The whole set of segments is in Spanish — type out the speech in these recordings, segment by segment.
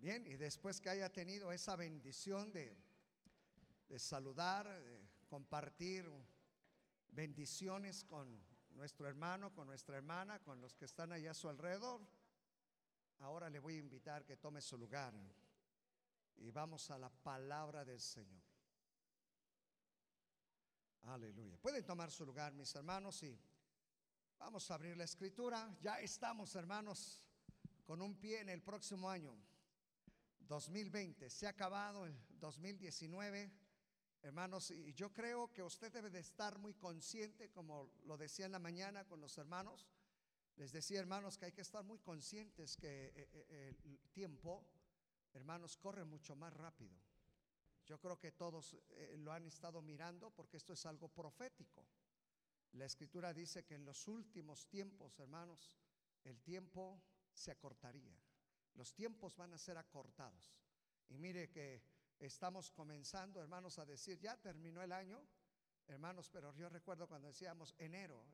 Bien, y después que haya tenido esa bendición de, saludar, de compartir bendiciones con nuestro hermano, con nuestra hermana, con los que están allá a su alrededor, ahora le voy a invitar que tome su lugar y vamos a la palabra del Señor. Aleluya. Pueden tomar su lugar, mis hermanos, y vamos a abrir la escritura. Ya estamos, hermanos, con un pie en el próximo año. 2020. Se ha acabado el 2019. Hermanos, y yo creo que usted debe de estar muy consciente, como lo decía en la mañana con los hermanos. Les decía, hermanos, que hay que estar muy conscientes que eh, eh, el tiempo, hermanos, corre mucho más rápido. Yo creo que todos eh, lo han estado mirando porque esto es algo profético. La escritura dice que en los últimos tiempos, hermanos, el tiempo se acortaría. Los tiempos van a ser acortados. Y mire que estamos comenzando, hermanos, a decir, ya terminó el año, hermanos, pero yo recuerdo cuando decíamos enero,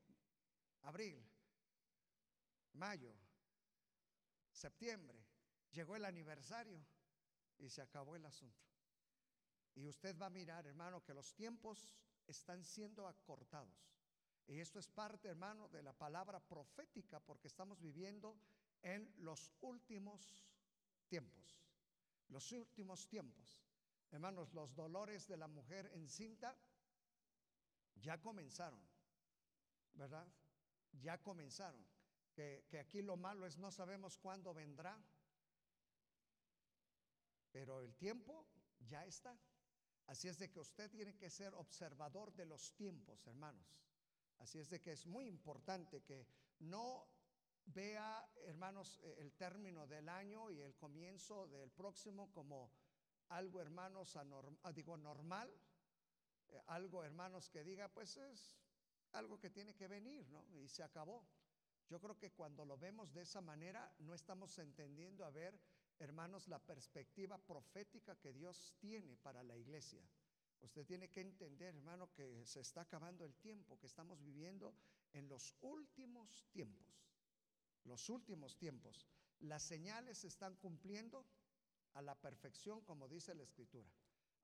abril, mayo, septiembre, llegó el aniversario y se acabó el asunto. Y usted va a mirar, hermano, que los tiempos están siendo acortados. Y esto es parte, hermano, de la palabra profética, porque estamos viviendo en los últimos tiempos. Los últimos tiempos. Hermanos, los dolores de la mujer encinta ya comenzaron, ¿verdad? Ya comenzaron. Que, que aquí lo malo es no sabemos cuándo vendrá, pero el tiempo ya está. Así es de que usted tiene que ser observador de los tiempos, hermanos. Así es de que es muy importante que no vea, hermanos, eh, el término del año y el comienzo del próximo como algo, hermanos, ah, digo, normal, eh, algo, hermanos, que diga, pues es algo que tiene que venir, ¿no? Y se acabó. Yo creo que cuando lo vemos de esa manera, no estamos entendiendo a ver, hermanos, la perspectiva profética que Dios tiene para la iglesia. Usted tiene que entender, hermano, que se está acabando el tiempo, que estamos viviendo en los últimos tiempos los últimos tiempos. Las señales se están cumpliendo a la perfección, como dice la Escritura.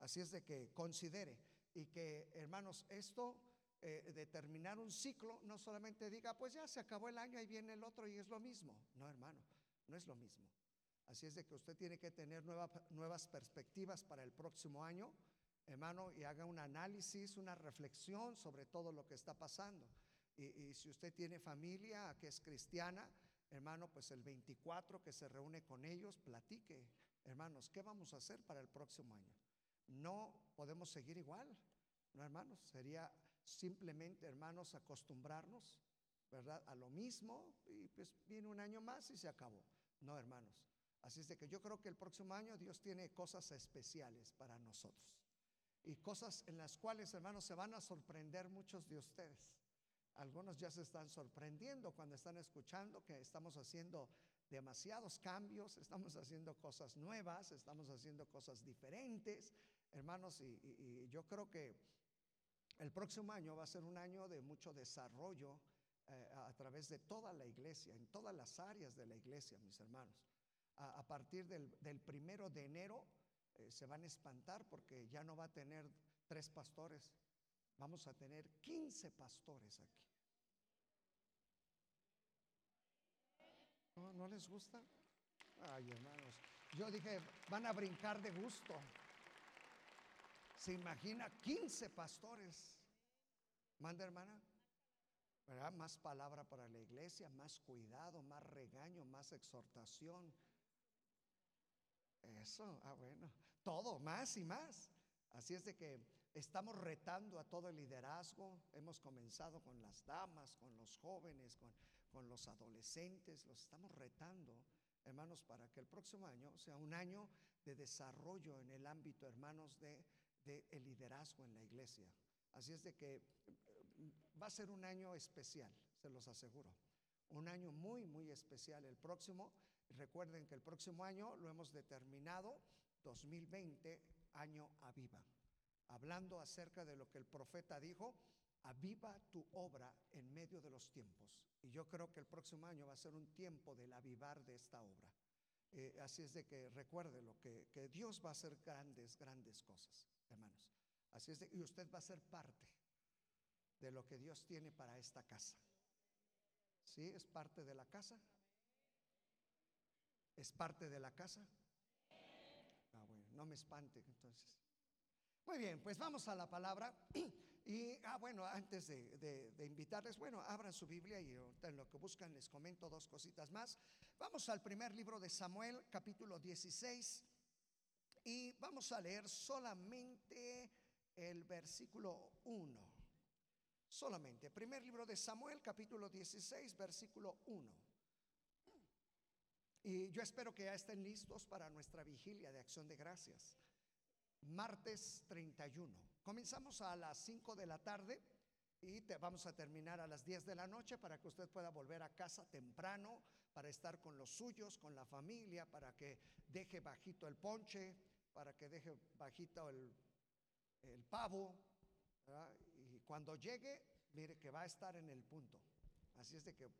Así es de que considere y que, hermanos, esto eh, de terminar un ciclo no solamente diga, pues ya se acabó el año, ahí viene el otro y es lo mismo. No, hermano, no es lo mismo. Así es de que usted tiene que tener nuevas perspectivas para el próximo año, hermano, y haga un análisis, una reflexión sobre todo lo que está pasando. Y, y si usted tiene familia que es cristiana, hermano, pues el 24 que se reúne con ellos, platique, hermanos, ¿qué vamos a hacer para el próximo año? No podemos seguir igual, ¿no, hermanos? Sería simplemente, hermanos, acostumbrarnos, ¿verdad? A lo mismo y pues viene un año más y se acabó. No, hermanos. Así es de que yo creo que el próximo año Dios tiene cosas especiales para nosotros. Y cosas en las cuales, hermanos, se van a sorprender muchos de ustedes. Algunos ya se están sorprendiendo cuando están escuchando que estamos haciendo demasiados cambios, estamos haciendo cosas nuevas, estamos haciendo cosas diferentes, hermanos, y, yo creo que el próximo año va a ser un año de mucho desarrollo eh, a, través de toda la iglesia, en todas las áreas de la iglesia, mis hermanos. A, partir del, primero de enero eh, se van a espantar porque ya no va a tener tres pastores, vamos a tener 15 pastores aquí. ¿No, ¿No, les gusta? Ay, hermanos. Yo dije, van a brincar de gusto. Se imagina 15 pastores. Manda, hermana. ¿Verdad? Más palabra para la iglesia, más cuidado, más regaño, más exhortación. Eso, ah, bueno. Todo, más y más. Así es de que estamos retando a todo el liderazgo. Hemos comenzado con las damas, con los jóvenes, con, con los adolescentes. Los estamos retando, hermanos, para que el próximo año sea un año de desarrollo en el ámbito, hermanos, de, de el liderazgo en la iglesia. Así es de que eh, va a ser un año especial, se los aseguro. Un año muy, muy especial. El próximo, recuerden que el próximo año lo hemos determinado 2020 año aviva. Hablando acerca de lo que el profeta dijo, aviva tu obra en medio de los tiempos. Y yo creo que el próximo año va a ser un tiempo del avivar de esta obra. Eh, así es de que recuerde lo que, Dios va a hacer grandes, grandes cosas, hermanos. Así es de y usted va a ser parte de lo que Dios tiene para esta casa. ¿Sí? ¿Es parte de la casa? ¿Es parte de la casa? Ah, no me espante entonces. Muy bien, pues vamos a la palabra. Y, ah, bueno, antes de, invitarles, bueno, abran su Biblia y en lo que buscan les comento dos cositas más. Vamos al primer libro de Samuel, capítulo 16, y vamos a leer solamente el versículo 1. Solamente, primer libro de Samuel, capítulo 16, versículo 1. Y yo espero que ya estén listos para nuestra vigilia de acción de gracias martes 31. Comenzamos a las 5 de la tarde y vamos a terminar a las 10 de la noche para que usted pueda volver a casa temprano, para estar con los suyos, con la familia, para que deje bajito el ponche, para que deje bajito el, el pavo. Y cuando llegue, mire que va a estar en el punto. Así es de que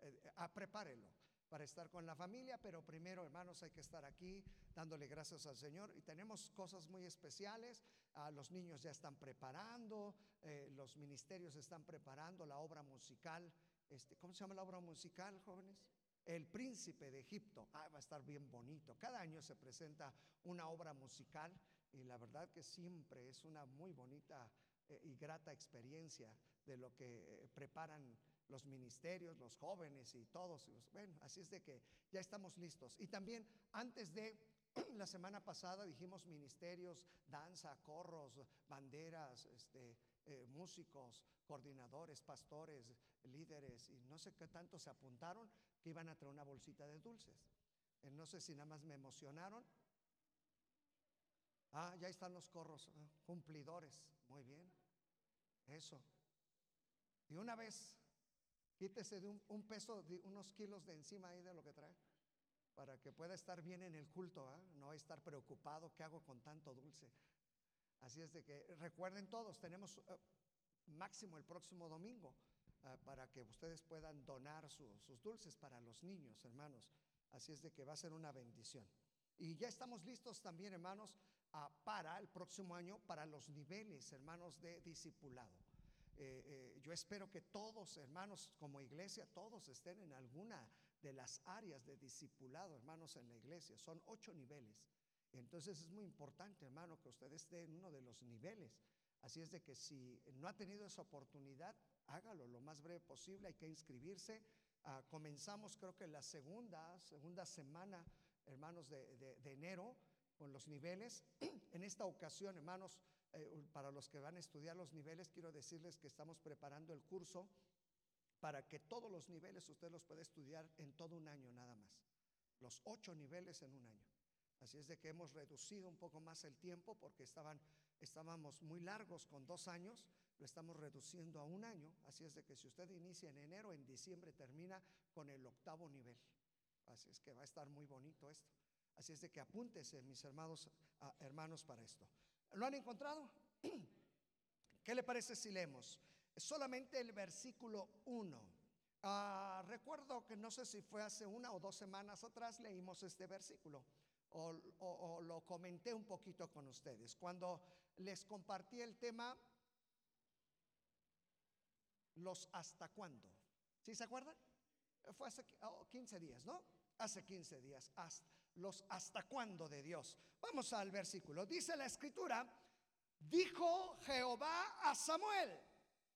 eh, ah, prepárelo para estar con la familia, pero primero, hermanos, hay que estar aquí dándole gracias al Señor. Y tenemos cosas muy especiales. Ah, los niños ya están preparando, eh, los ministerios están preparando la obra musical. Este, ¿Cómo se llama la obra musical, jóvenes? El príncipe de Egipto. Ah, va a estar bien bonito. Cada año se presenta una obra musical y la verdad que siempre es una muy bonita eh, y grata experiencia de lo que eh, preparan los ministerios, los jóvenes y todos. Bueno, así es de que ya estamos listos. Y también antes de la semana pasada dijimos ministerios, danza, corros, banderas, este, eh, músicos, coordinadores, pastores, líderes y no sé qué tanto se apuntaron que iban a traer una bolsita de dulces. Eh, no sé si nada más me emocionaron. Ah, ya están los corros, ah, cumplidores. Muy bien. Eso. Y una vez Quítese de un, peso, unos kilos de encima ahí de lo que trae, para que pueda estar bien en el culto, ¿ah? no estar preocupado, ¿qué hago con tanto dulce? Así es de que recuerden todos, tenemos eh, máximo el próximo domingo ah, para que ustedes puedan donar sus dulces para los niños, hermanos. Así es de que va a ser una bendición. Y ya estamos listos también, hermanos, ah, para el próximo año, para los niveles, hermanos, de discipulado. Eh, eh, yo espero que todos, hermanos, como iglesia, todos estén en alguna de las áreas de discipulado, hermanos, en la iglesia. Son ocho niveles. Entonces es muy importante, hermano, que usted esté en uno de los niveles. Así es de que si no ha tenido esa oportunidad, hágalo lo más breve posible. Hay que inscribirse. Ah, comenzamos, creo que la segunda, segunda semana, hermanos, de, de enero con los niveles. en esta ocasión, hermanos, eh, para los que van a estudiar los niveles, quiero decirles que estamos preparando el curso para que todos los niveles usted los pueda estudiar en todo un año nada más. Los ocho niveles en un año. Así es de que hemos reducido un poco más el tiempo porque estaban, estábamos muy largos con dos años, lo estamos reduciendo a un año. Así es de que si usted inicia en enero, en diciembre termina con el octavo nivel. Así es que va a estar muy bonito esto. Así es de que apúntese, mis hermanos, hermanos, para esto. ¿Lo han encontrado? ¿Qué le parece si leemos? Solamente el versículo 1. Ah, recuerdo que no sé si fue hace una o dos semanas atrás leímos este versículo o, o lo comenté un poquito con ustedes. Cuando les compartí el tema, los hasta cuándo. ¿Sí se acuerdan? Fue hace 15 días, ¿no? Hace 15 días. Hasta los hasta cuándo de Dios. Vamos al versículo. Dice la escritura, dijo Jehová a Samuel,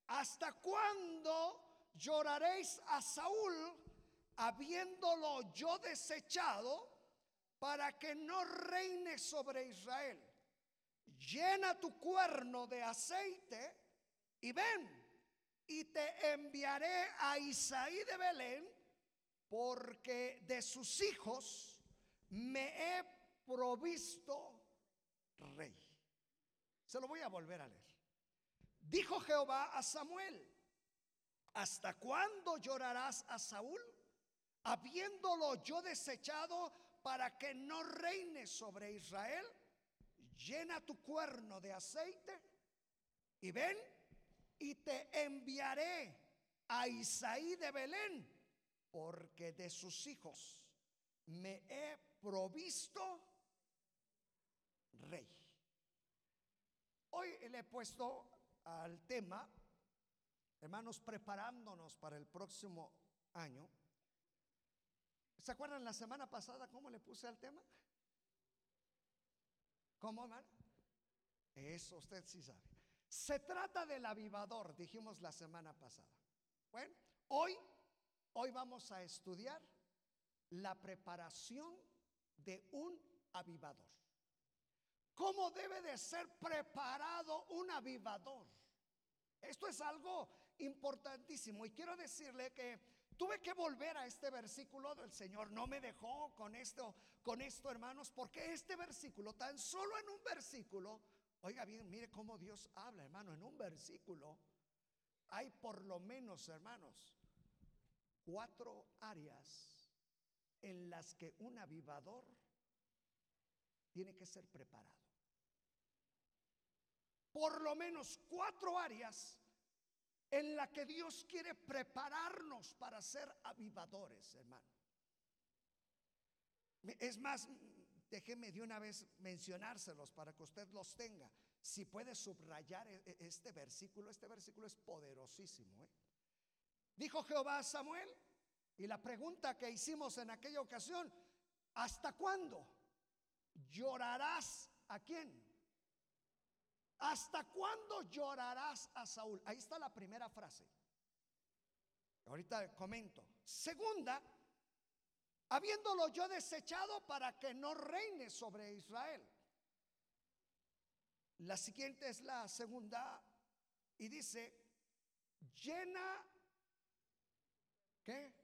¿hasta cuándo lloraréis a Saúl habiéndolo yo desechado para que no reine sobre Israel? Llena tu cuerno de aceite y ven y te enviaré a Isaí de Belén porque de sus hijos me he provisto rey. Se lo voy a volver a leer. Dijo Jehová a Samuel, ¿hasta cuándo llorarás a Saúl? Habiéndolo yo desechado para que no reine sobre Israel, llena tu cuerno de aceite y ven y te enviaré a Isaí de Belén, porque de sus hijos me he provisto rey. Hoy le he puesto al tema, hermanos, preparándonos para el próximo año. ¿Se acuerdan la semana pasada cómo le puse al tema? ¿Cómo, hermano? Eso usted sí sabe. Se trata del avivador, dijimos la semana pasada. Bueno, hoy, hoy vamos a estudiar la preparación de un avivador. ¿Cómo debe de ser preparado un avivador? Esto es algo importantísimo y quiero decirle que tuve que volver a este versículo del Señor. No me dejó con esto, con esto, hermanos, porque este versículo, tan solo en un versículo, oiga bien, mire cómo Dios habla, hermano, en un versículo hay por lo menos, hermanos, cuatro áreas en las que un avivador tiene que ser preparado. Por lo menos cuatro áreas en las que Dios quiere prepararnos para ser avivadores, hermano. Es más, déjeme de una vez mencionárselos para que usted los tenga. Si puede subrayar e, e, este versículo, este versículo es poderosísimo. ¿eh? Dijo Jehová a Samuel, y la pregunta que hicimos en aquella ocasión, ¿hasta cuándo llorarás a quién? ¿Hasta cuándo llorarás a Saúl? Ahí está la primera frase. Ahorita comento. Segunda, habiéndolo yo desechado para que no reine sobre Israel. La siguiente es la segunda y dice, llena, ¿qué?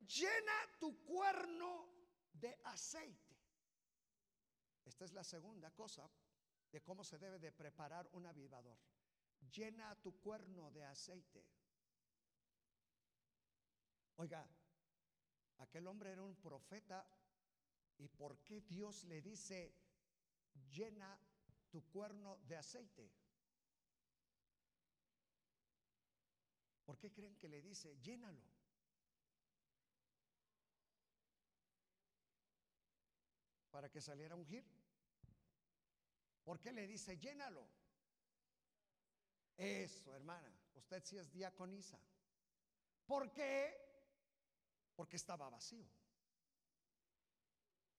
Llena tu cuerno de aceite. Esta es la segunda cosa de cómo se debe de preparar un avivador. Llena tu cuerno de aceite. Oiga, aquel hombre era un profeta y ¿por qué Dios le dice llena tu cuerno de aceite? ¿Por qué creen que le dice llénalo? Para que saliera a ungir. ¿Por qué le dice llénalo? Eso, hermana, usted sí es diaconisa. ¿Por qué? Porque estaba vacío.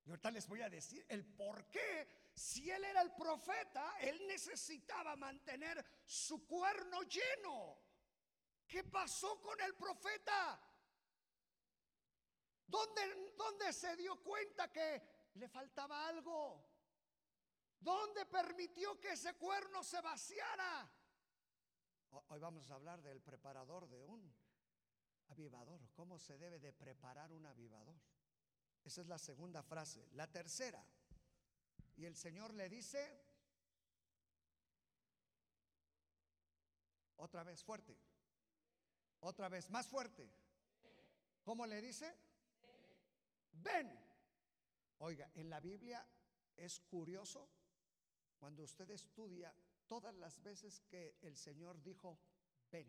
Y ahorita les voy a decir el por qué. Si él era el profeta, él necesitaba mantener su cuerno lleno. ¿Qué pasó con el profeta? ¿Dónde, dónde se dio cuenta que le faltaba algo? ¿Dónde permitió que ese cuerno se vaciara? Hoy vamos a hablar del preparador de un avivador. ¿Cómo se debe de preparar un avivador? Esa es la segunda frase. La tercera. Y el Señor le dice, otra vez fuerte, otra vez más fuerte. ¿Cómo le dice? Ven. Oiga, en la Biblia es curioso cuando usted estudia todas las veces que el Señor dijo, ven.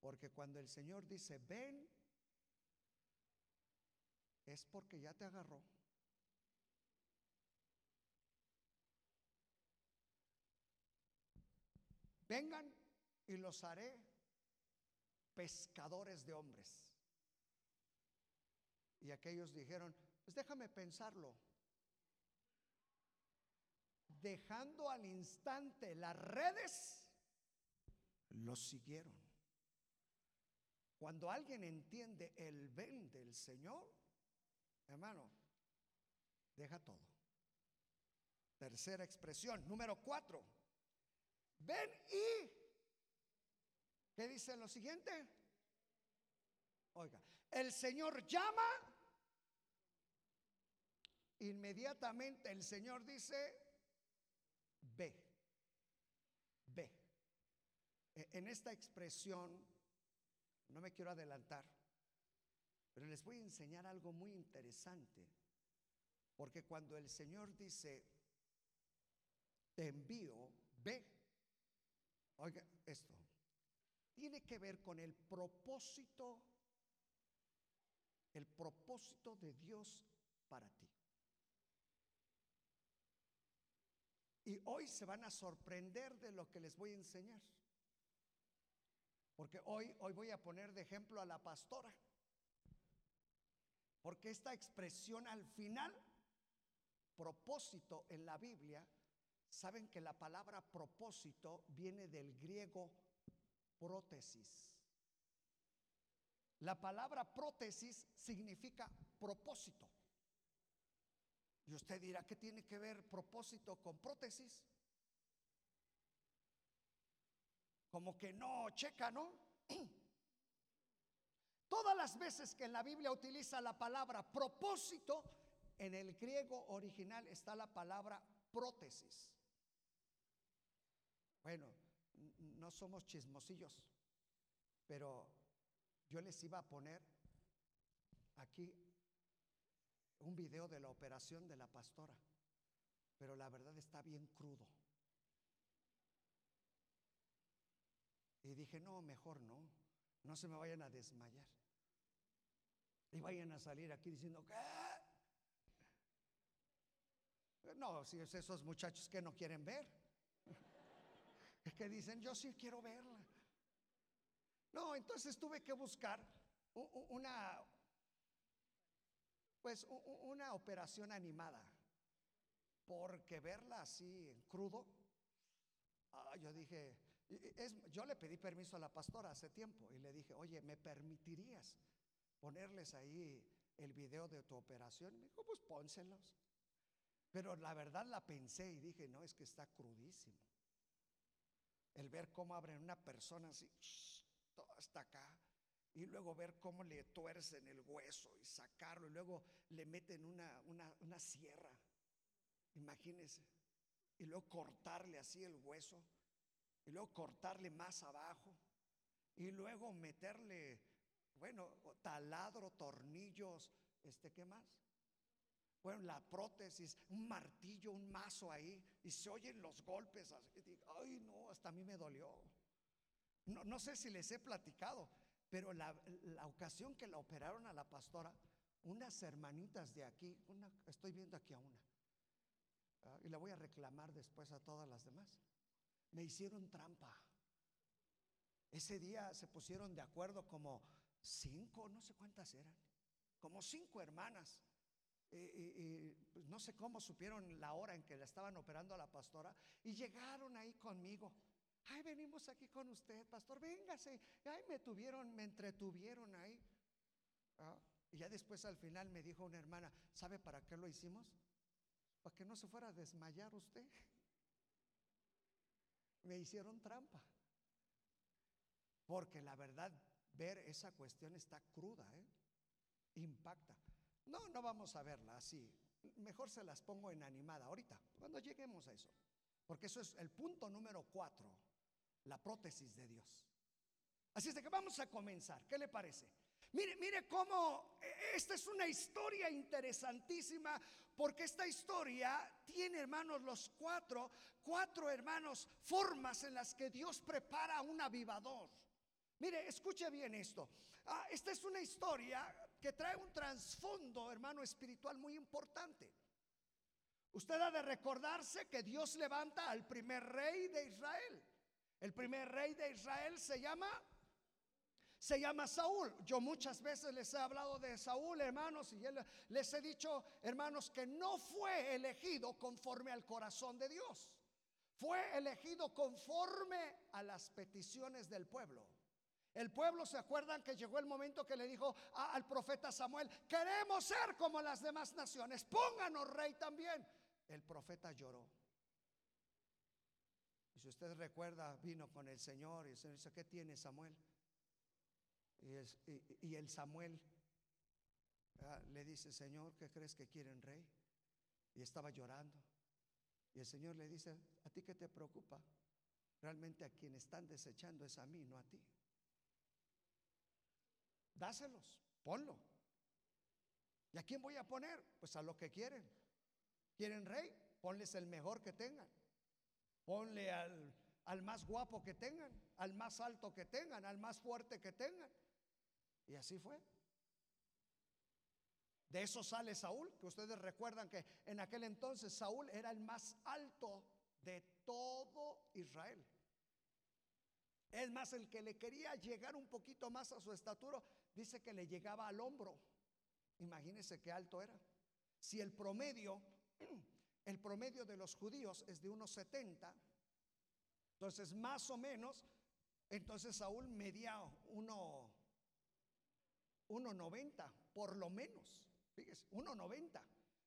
Porque cuando el Señor dice, ven, es porque ya te agarró. Vengan y los haré pescadores de hombres. Y aquellos dijeron, pues déjame pensarlo dejando al instante las redes, los siguieron. Cuando alguien entiende el ven del Señor, hermano, deja todo. Tercera expresión, número cuatro. Ven y, ¿qué dice lo siguiente? Oiga, el Señor llama, inmediatamente el Señor dice, ve, ve. E, en esta expresión, no me quiero adelantar, pero les voy a enseñar algo muy interesante, porque cuando el Señor dice, te envío, ve, oiga esto, tiene que ver con el propósito el propósito de Dios para ti. Y hoy se van a sorprender de lo que les voy a enseñar. Porque hoy, hoy voy a poner de ejemplo a la pastora. Porque esta expresión al final, propósito en la Biblia, saben que la palabra propósito viene del griego prótesis. La palabra prótesis significa propósito. Y usted dirá, ¿qué tiene que ver propósito con prótesis? Como que no checa, ¿no? Todas las veces que en la Biblia utiliza la palabra propósito, en el griego original está la palabra prótesis. Bueno, no somos chismosillos, pero yo les iba a poner aquí un video de la operación de la pastora, pero la verdad está bien crudo. Y dije, no, mejor no, no se me vayan a desmayar. Y vayan a salir aquí diciendo, ¿qué? No, si es esos muchachos que no quieren ver. Que dicen, yo sí quiero verla. No, entonces tuve que buscar una, pues una operación animada, porque verla así en crudo, ah, yo dije, yo le pedí permiso a la pastora hace tiempo y le dije, oye, ¿me permitirías ponerles ahí el video de tu operación? Me dijo, pues pónselos. Pero la verdad la pensé y dije, no, es que está crudísimo. El ver cómo abren una persona así, todo hasta acá, y luego ver cómo le tuercen el hueso y sacarlo, y luego le meten una, una, sierra, imagínense, y luego cortarle así el hueso, y luego cortarle más abajo, y luego meterle, bueno, taladro, tornillos, este, ¿qué más? Bueno, la prótesis, un martillo, un mazo ahí, y se oyen los golpes. Así, Ay, no, hasta a mí me dolió. No, no sé si les he platicado, pero la, ocasión que la operaron a la pastora, unas hermanitas de aquí, una, estoy viendo aquí a una, ah, y la voy a reclamar después a todas las demás, me hicieron trampa. Ese día se pusieron de acuerdo como cinco, no sé cuántas eran, como cinco hermanas y, pues, no sé cómo supieron la hora en que la estaban operando a la pastora y llegaron ahí conmigo. Ay, venimos aquí con usted, pastor, véngase. Ay, me tuvieron, me entretuvieron ahí. Ah, y ya después al final me dijo una hermana, ¿sabe para qué lo hicimos? Para que no se fuera a desmayar usted. Me hicieron trampa. Porque la verdad, ver esa cuestión está cruda, ¿eh? impacta. No, no vamos a verla así. Mejor se las pongo en animada ahorita, cuando lleguemos a eso. Porque eso es el punto número cuatro, la prótesis de Dios. Así es de que vamos a comenzar. ¿Qué le parece? Mire, mire cómo e, esta es una historia interesantísima, porque esta historia tiene, hermanos, los cuatro, cuatro hermanos, formas en las que Dios prepara un avivador. Mire, escuche bien esto. Ah, esta es una historia que trae un trasfondo, hermano, espiritual muy importante. Usted ha de recordarse que Dios levanta al primer rey de Israel. El primer rey de Israel se llama se llama Saúl. Yo muchas veces les he hablado de Saúl, hermanos, y les he dicho, hermanos, que no fue elegido conforme al corazón de Dios. Fue elegido conforme a las peticiones del pueblo. El pueblo se acuerdan que llegó el momento que le dijo al profeta Samuel, queremos ser como las demás naciones, pónganos rey también. El profeta lloró. Si usted recuerda, vino con el Señor y el Señor dice, ¿qué tiene Samuel? Y, el Samuel ah, le dice, Señor, ¿qué crees que quieren rey? Y estaba llorando. Y el Señor le dice, ¿a ti qué te preocupa? Realmente a quien están desechando es a mí, no a ti dáselos, ponlo. ¿Y a quién voy a poner? Pues a lo que quieren. ¿Quieren rey? Ponles el mejor que tengan. Ponle al, al más guapo que tengan, al más alto que tengan, al más fuerte que tengan. Y así fue. De eso sale Saúl, que ustedes recuerdan que en aquel entonces Saúl era el más alto de todo Israel. Es más, el que le quería llegar un poquito más a su estatura, dice que le llegaba al hombro. Imagínense qué alto era. Si el promedio, el promedio de los judíos es de unos 70, entonces más o menos, entonces Saúl medía uno, 1.90, por lo menos. Fíjese, 1.90.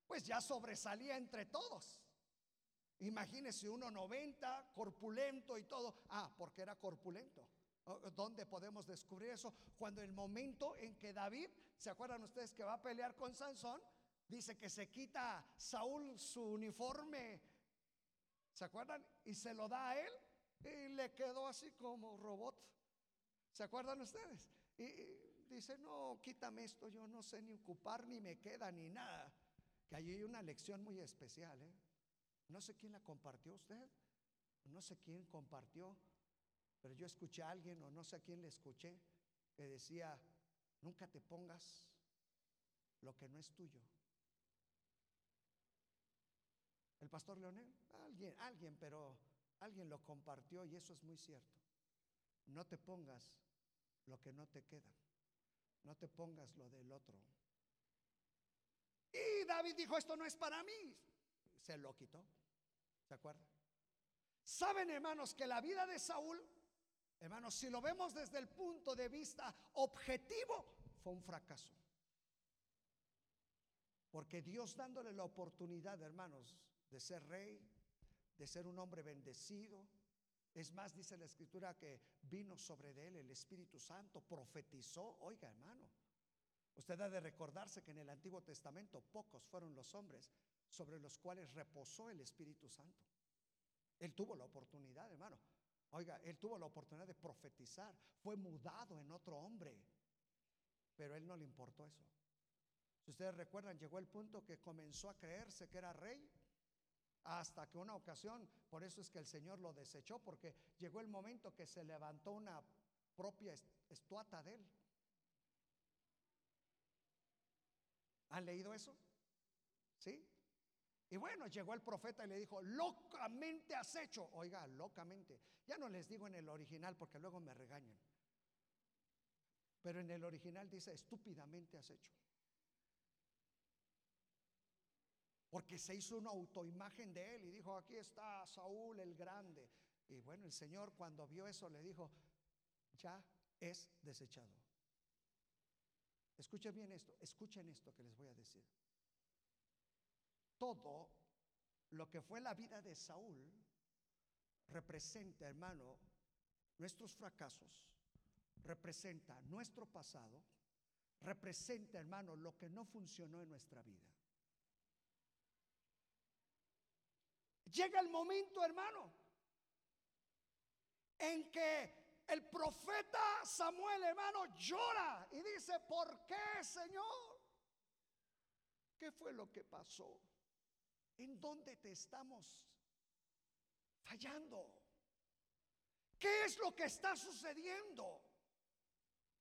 Pues ya sobresalía entre todos. Imagínese 1.90, corpulento y todo. Ah, porque era corpulento. ¿Dónde podemos descubrir eso? Cuando el momento en que David, ¿se acuerdan ustedes que va a pelear con Sansón? Dice que se quita Saúl su uniforme, ¿se acuerdan? Y se lo da a él y le quedó así como robot. ¿Se acuerdan ustedes? Y, dice, no, quítame esto, yo no sé ni ocupar, ni me queda, ni nada. Que allí hay una lección muy especial. ¿eh? No sé quién la compartió usted, no sé quién compartió, pero yo escuché a alguien o no sé a quién le escuché que decía, nunca te pongas lo que no es tuyo. El pastor Leonel, alguien, alguien, pero alguien lo compartió y eso es muy cierto. No te pongas lo que no te queda. No te pongas lo del otro. Y David dijo, esto no es para mí. Se lo quitó. ¿Se acuerdan? Saben, hermanos, que la vida de Saúl, hermanos, si lo vemos desde el punto de vista objetivo, fue un fracaso. Porque Dios dándole la oportunidad, hermanos, de ser rey, de ser un hombre bendecido. Es más, dice la escritura que vino sobre él el Espíritu Santo, profetizó. Oiga, hermano, usted ha de recordarse que en el Antiguo Testamento pocos fueron los hombres sobre los cuales reposó el Espíritu Santo. Él tuvo la oportunidad, hermano. Oiga, él tuvo la oportunidad de profetizar. Fue mudado en otro hombre. Pero él no le importó eso. Si ustedes recuerdan, llegó el punto que comenzó a creerse que era rey hasta que una ocasión, por eso es que el Señor lo desechó, porque llegó el momento que se levantó una propia estuata de él. ¿Han leído eso? ¿Sí? Y bueno, llegó el profeta y le dijo, locamente has hecho. Oiga, locamente. Ya no les digo en el original porque luego me regañan. Pero en el original dice, estúpidamente has hecho. Porque se hizo una autoimagen de él y dijo, aquí está Saúl el grande. Y bueno, el Señor cuando vio eso le dijo, ya es desechado. Escuchen bien esto, escuchen esto que les voy a decir. Todo lo que fue la vida de Saúl representa, hermano, nuestros fracasos, representa nuestro pasado, representa, hermano, lo que no funcionó en nuestra vida. Llega el momento, hermano, en que el profeta Samuel, hermano, llora y dice, ¿por qué, Señor? ¿Qué fue lo que pasó? ¿En dónde te estamos fallando? ¿Qué es lo que está sucediendo?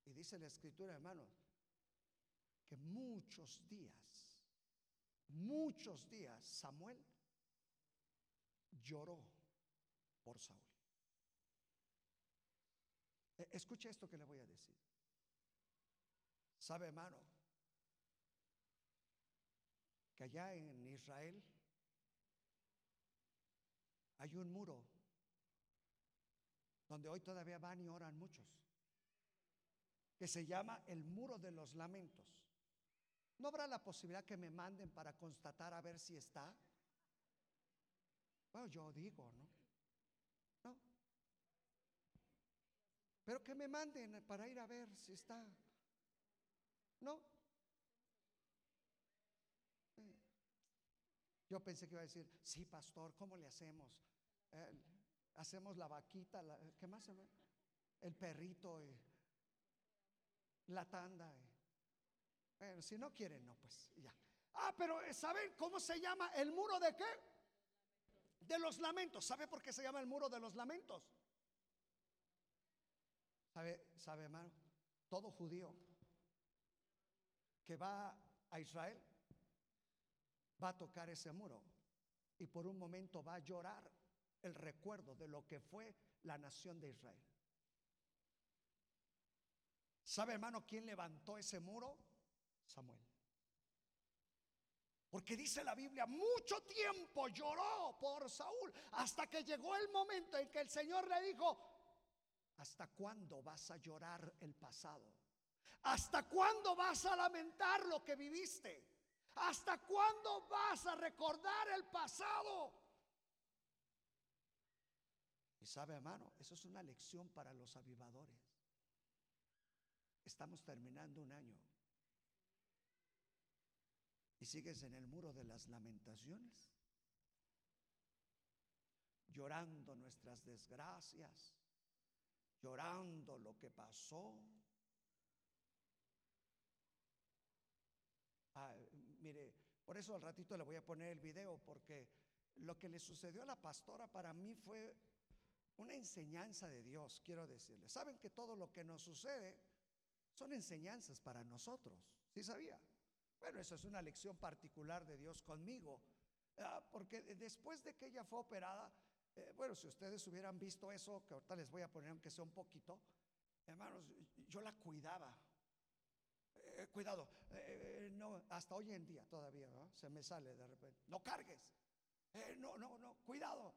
Y dice la escritura, hermano, que muchos días, muchos días Samuel lloró por Saúl. E, escuche esto que le voy a decir. ¿Sabe, hermano? Que allá en Israel hay un muro donde hoy todavía van y oran muchos, que se llama el muro de los lamentos. ¿No habrá la posibilidad que me manden para constatar a ver si está? Bueno, yo digo, ¿no? No. Pero que me manden para ir a ver si está. No. Eh, yo pensé que iba a decir, sí, pastor, ¿cómo le hacemos? Eh, hacemos la vaquita, ¿qué más? El perrito, y la tanda. Bueno, si no quieren, no, pues ya. Ah, pero eh, ¿saben cómo se llama el muro de qué? De los lamentos. ¿Sabe por qué se llama el muro de los lamentos? ¿Sabe, sabe hermano? Todo judío que va a Israel, va a tocar ese muro y por un momento va a llorar el recuerdo de lo que fue la nación de Israel. ¿Sabe, hermano, quién levantó ese muro? Samuel. Porque dice la Biblia, mucho tiempo lloró por Saúl hasta que llegó el momento en que el Señor le dijo, ¿hasta cuándo vas a llorar el pasado? ¿Hasta cuándo vas a lamentar lo que viviste? ¿Hasta cuándo vas a recordar el pasado? Y sabe, hermano, eso es una lección para los avivadores. Estamos terminando un año. Sigues en el muro de las lamentaciones, llorando nuestras desgracias, llorando lo que pasó. Mire, por eso al ratito le voy a poner el video, porque lo que le sucedió a la pastora para mí fue una enseñanza de Dios, quiero decirle. Saben que todo lo que nos sucede son enseñanzas para nosotros. ¿Sí sabía? Bueno, eso es una lección particular de Dios conmigo. Ah, porque después de que ella fue operada, eh, bueno, si ustedes hubieran visto eso, que ahorita les voy a poner aunque sea un poquito, hermanos, yo la cuidaba. Eh, cuidado, eh, no, hasta hoy en día todavía se me sale de repente. No cargues, no, no, no, cuidado.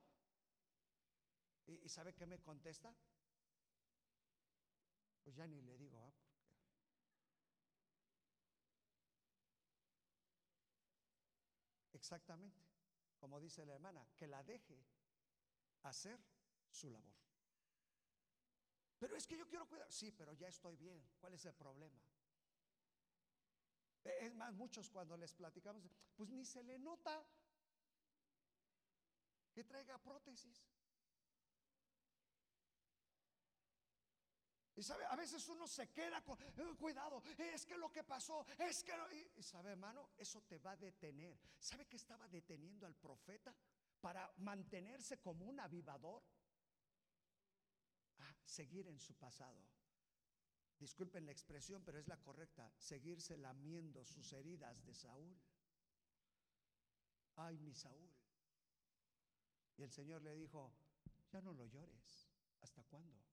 ¿Y, ¿Y, sabe qué me contesta? Pues ya ni le digo. Exactamente, como dice la hermana, que la deje hacer su labor. Pero es que yo quiero cuidar. Sí, pero ya estoy bien. ¿Cuál es el problema? E, es más, muchos cuando les platicamos, pues ni se le nota que traiga prótesis. Y sabe, a veces uno se queda con, eh, cuidado, es que lo que pasó, es que, y, sabe hermano, eso te va a detener. ¿Sabe que estaba deteniendo al profeta para mantenerse como un avivador? A seguir en su pasado. Disculpen la expresión, pero es la correcta. Seguirse lamiendo sus heridas de Saúl. Ay, mi Saúl. Y el Señor le dijo, ya no lo llores. ¿Hasta cuándo?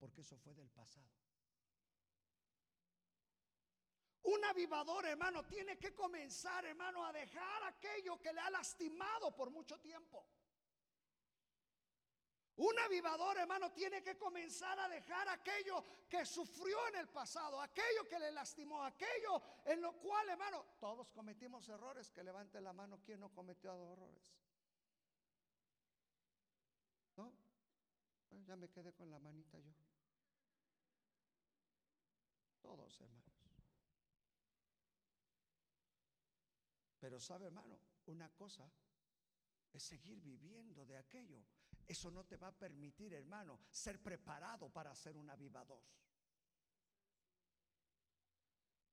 Porque eso fue del pasado. Un avivador, hermano, tiene que comenzar, hermano, a dejar aquello que le ha lastimado por mucho tiempo. Un avivador, hermano, tiene que comenzar a dejar aquello que sufrió en el pasado, aquello que le lastimó, aquello en lo cual, hermano, todos cometimos errores. Que levante la mano quien no cometió errores. ¿No? Ya me quedé con la manita yo. Todos, hermanos. Pero sabe, hermano, una cosa es seguir viviendo de aquello. Eso no te va a permitir, hermano, ser preparado para ser un avivador.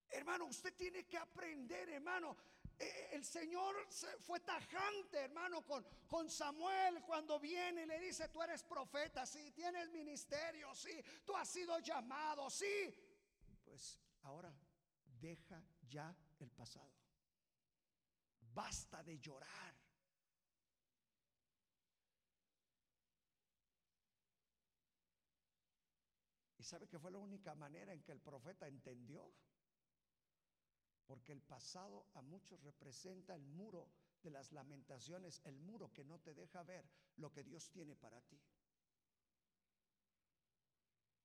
Hermano, usted tiene que aprender, hermano. Eh, el Señor fue tajante, hermano, con, con Samuel cuando viene y le dice, tú eres profeta, sí, tienes ministerio, sí, tú has sido llamado, sí, pues ahora deja ya el pasado. Basta de llorar. ¿Y sabe que fue la única manera en que el profeta entendió? Porque el pasado a muchos representa el muro de las lamentaciones, el muro que no te deja ver lo que Dios tiene para ti.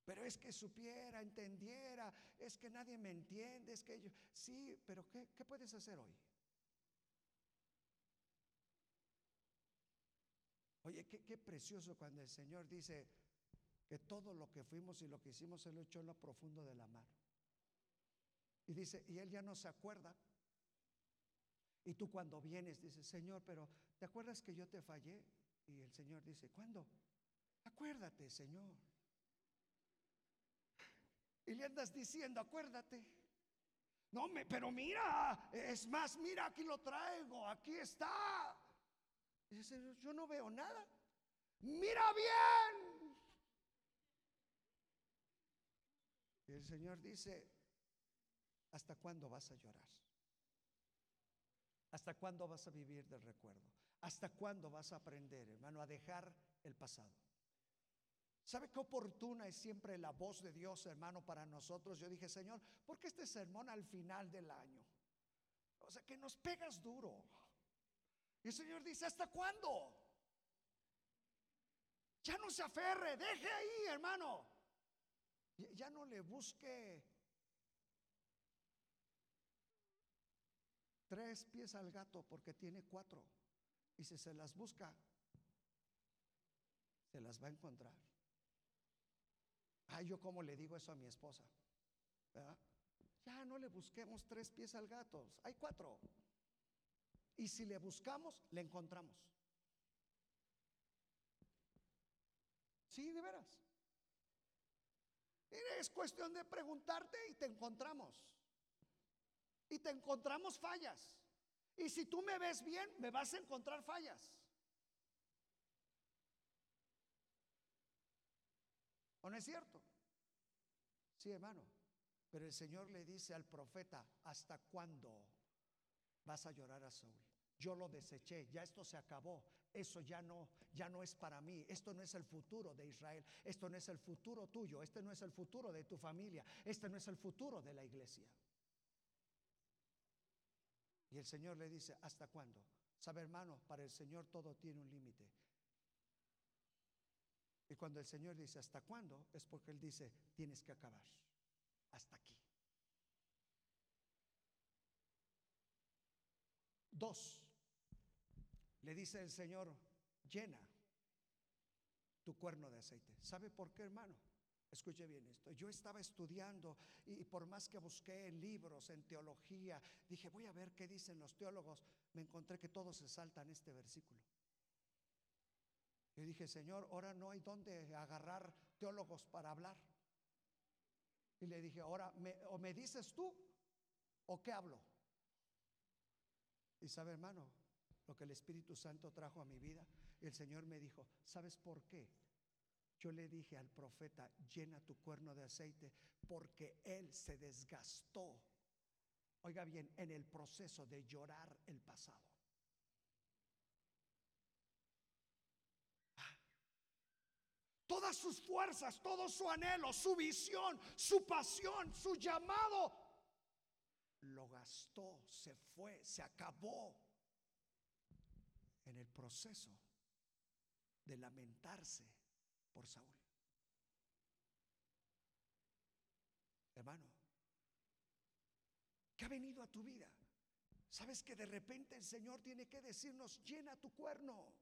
Pero es que supiera, entendiera, es que nadie me entiende, es que yo... Sí, pero ¿qué, puedes hacer hoy? Oye, qué, qué, precioso cuando el Señor dice que todo lo que fuimos y lo que hicimos se lo echó en lo profundo de la mar. Y dice, y Él ya no se acuerda. Y tú cuando vienes dices, Señor, pero ¿te acuerdas que yo te fallé? Y el Señor dice, ¿cuándo? Acuérdate, Señor. Y le andas diciendo, acuérdate. No, me, pero mira, es más, mira, aquí lo traigo, aquí está. Y dice, yo no veo nada. Mira bien. Y el Señor dice, ¿hasta cuándo vas a llorar? ¿Hasta cuándo vas a vivir del recuerdo? ¿Hasta cuándo vas a aprender, hermano, a dejar el pasado? ¿Sabe qué oportuna es siempre la voz de Dios, hermano, para nosotros? Yo dije, Señor, ¿por qué este sermón al final del año? O sea, que nos pegas duro. Y el Señor dice, ¿hasta cuándo? Ya no se aferre, deje ahí, hermano. Ya no le busque tres pies al gato porque tiene cuatro. Y si se las busca, se las va a encontrar. Ay, yo como le digo eso a mi esposa. Ya no le busquemos tres pies al gato, hay cuatro. Y si le buscamos, le encontramos. Sí, de veras. Es cuestión de preguntarte y te encontramos. Y te encontramos fallas. Y si tú me ves bien, me vas a encontrar fallas. ¿O no es cierto? Sí, hermano. Pero el Señor le dice al profeta, ¿hasta cuándo vas a llorar a Saúl? Yo lo deseché, ya esto se acabó. Eso ya no, ya no es para mí. Esto no es el futuro de Israel. Esto no es el futuro tuyo. Este no es el futuro de tu familia. Este no es el futuro de la iglesia. Y el Señor le dice, ¿hasta cuándo? Sabe, hermano, para el Señor todo tiene un límite. Y cuando el Señor dice, ¿hasta cuándo? Es porque Él dice, tienes que acabar. Hasta aquí. Dos, le dice el Señor, llena tu cuerno de aceite. ¿Sabe por qué, hermano? Escuche bien esto. Yo estaba estudiando y, por más que busqué en libros, en teología, dije, voy a ver qué dicen los teólogos. Me encontré que todos se saltan este versículo. Y dije, Señor, ahora no hay dónde agarrar teólogos para hablar. Y le dije, ahora, o me dices tú o qué hablo. Y sabe, hermano, lo que el Espíritu Santo trajo a mi vida, el Señor me dijo, ¿sabes por qué? Yo le dije al profeta, llena tu cuerno de aceite, porque él se desgastó. Oiga bien, en el proceso de llorar el pasado. Sus fuerzas, todo su anhelo, su visión, su pasión, su llamado, lo gastó, se fue, se acabó en el proceso de lamentarse por Saúl. Hermano, ¿qué ha venido a tu vida? ¿Sabes que de repente el Señor tiene que decirnos, llena tu cuerno?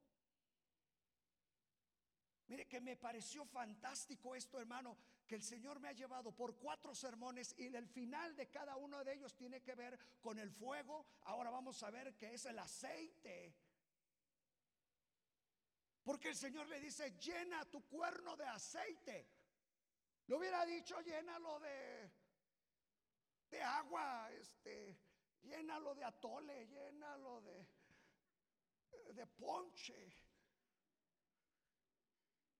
Mire que me pareció fantástico esto, hermano, que el Señor me ha llevado por cuatro sermones y el final de cada uno de ellos tiene que ver con el fuego. Ahora vamos a ver que es el aceite. Porque el Señor le dice, llena tu cuerno de aceite. Le hubiera dicho, llénalo de, de agua, este, llénalo de atole, llénalo de, de ponche.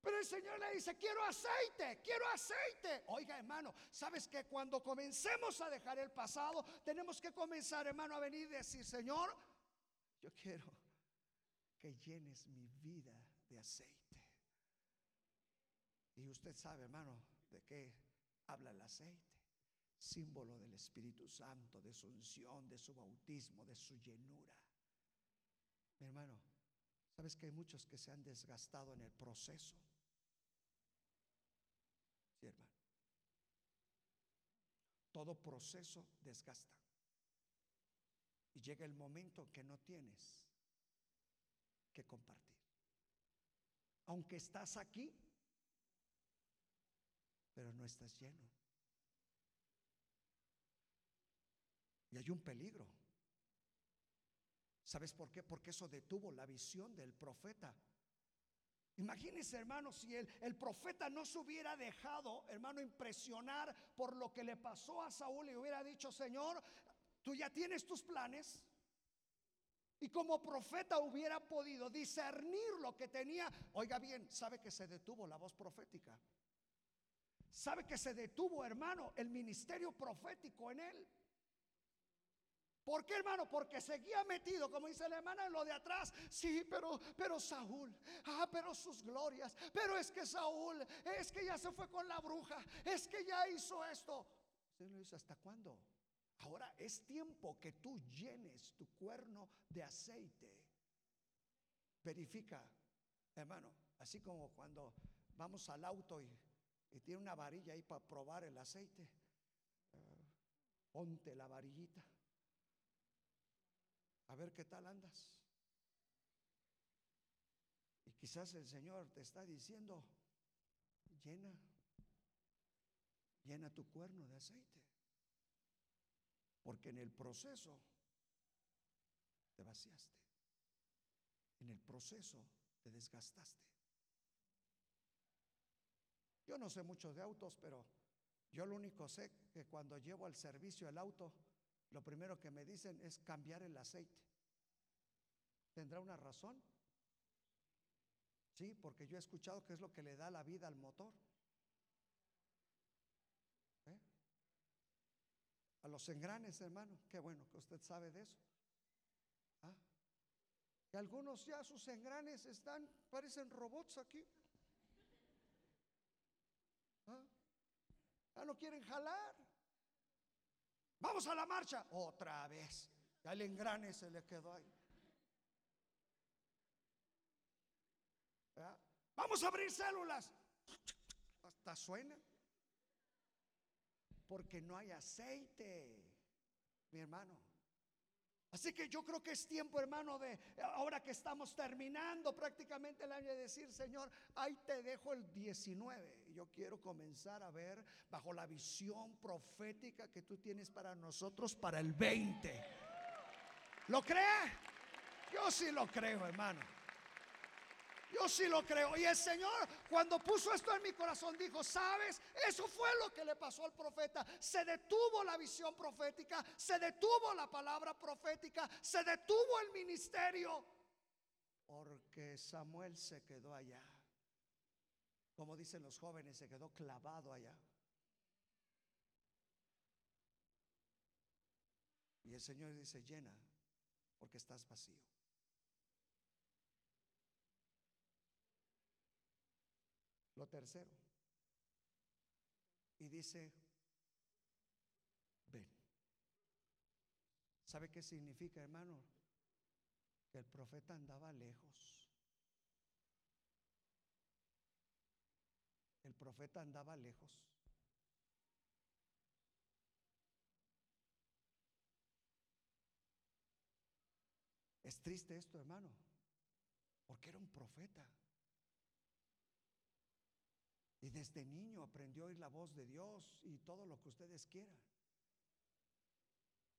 Pero el Señor le dice, quiero aceite, quiero aceite. Oiga, hermano, sabes que cuando comencemos a dejar el pasado, tenemos que comenzar, hermano, a venir y decir, Señor, yo quiero que llenes mi vida de aceite. Y usted sabe, hermano, de qué habla el aceite. Símbolo del Espíritu Santo, de su unción, de su bautismo, de su llenura. Mi hermano, sabes que hay muchos que se han desgastado en el proceso hermano. Todo proceso desgasta. Y llega el momento que no tienes que compartir. Aunque estás aquí, pero no estás lleno. Y hay un peligro. ¿Sabes por qué? Porque eso detuvo la visión del profeta Imagínense, hermano, si el, el, profeta no se hubiera dejado, hermano, impresionar por lo que le pasó a Saúl y hubiera dicho, Señor, tú ya tienes tus planes. Y como profeta hubiera podido discernir lo que tenía. Oiga bien, sabe que se detuvo la voz profética. Sabe que se detuvo, hermano, el ministerio profético en él. ¿Por qué, hermano? Porque seguía metido, como dice la hermana, en lo de atrás. Sí, pero, pero Saúl, ah, pero sus glorias, pero es que Saúl, es que ya se fue con la bruja, es que ya hizo esto. Usted le dice, ¿hasta cuándo? Ahora es tiempo que tú llenes tu cuerno de aceite. Verifica, hermano, así como cuando vamos al auto y, tiene una varilla ahí para probar el aceite. Eh, ponte la varillita a ver qué tal andas. Y quizás el Señor te está diciendo, llena, llena tu cuerno de aceite. Porque en el proceso te vaciaste. En el proceso te desgastaste. Yo no sé mucho de autos, pero yo lo único sé que cuando llevo al servicio el auto, lo primero que me dicen es cambiar el aceite. ¿Tendrá una razón? Sí, porque yo he escuchado que es lo que le da la vida al motor. ¿Eh? A los engranes, hermano, qué bueno que usted sabe de eso. ¿Ah? Y algunos ya sus engranes están, parecen robots aquí. ¿Ah? Ya no quieren jalar. Vamos a la marcha. Otra vez. Ya el engrane se le quedó ahí. Vamos a abrir células. Hasta suena. Porque no hay aceite, mi hermano. Así que yo creo que es tiempo, hermano, de ahora que estamos terminando prácticamente el año, de decir, Señor, ahí te dejo el 19. Yo quiero comenzar a ver bajo la visión profética que tú tienes para nosotros para el 20. ¿Lo cree? Yo sí lo creo, hermano. Yo sí lo creo. Y el Señor, cuando puso esto en mi corazón, dijo, ¿sabes? Eso fue lo que le pasó al profeta. Se detuvo la visión profética, se detuvo la palabra profética, se detuvo el ministerio. Porque Samuel se quedó allá. Como dicen los jóvenes, se quedó clavado allá. Y el Señor dice, llena, porque estás vacío. Lo tercero. Y dice, ven. ¿Sabe qué significa, hermano? Que el profeta andaba lejos. El profeta andaba lejos. Es triste esto, hermano, porque era un profeta. Y desde niño aprendió a oír la voz de Dios y todo lo que ustedes quieran.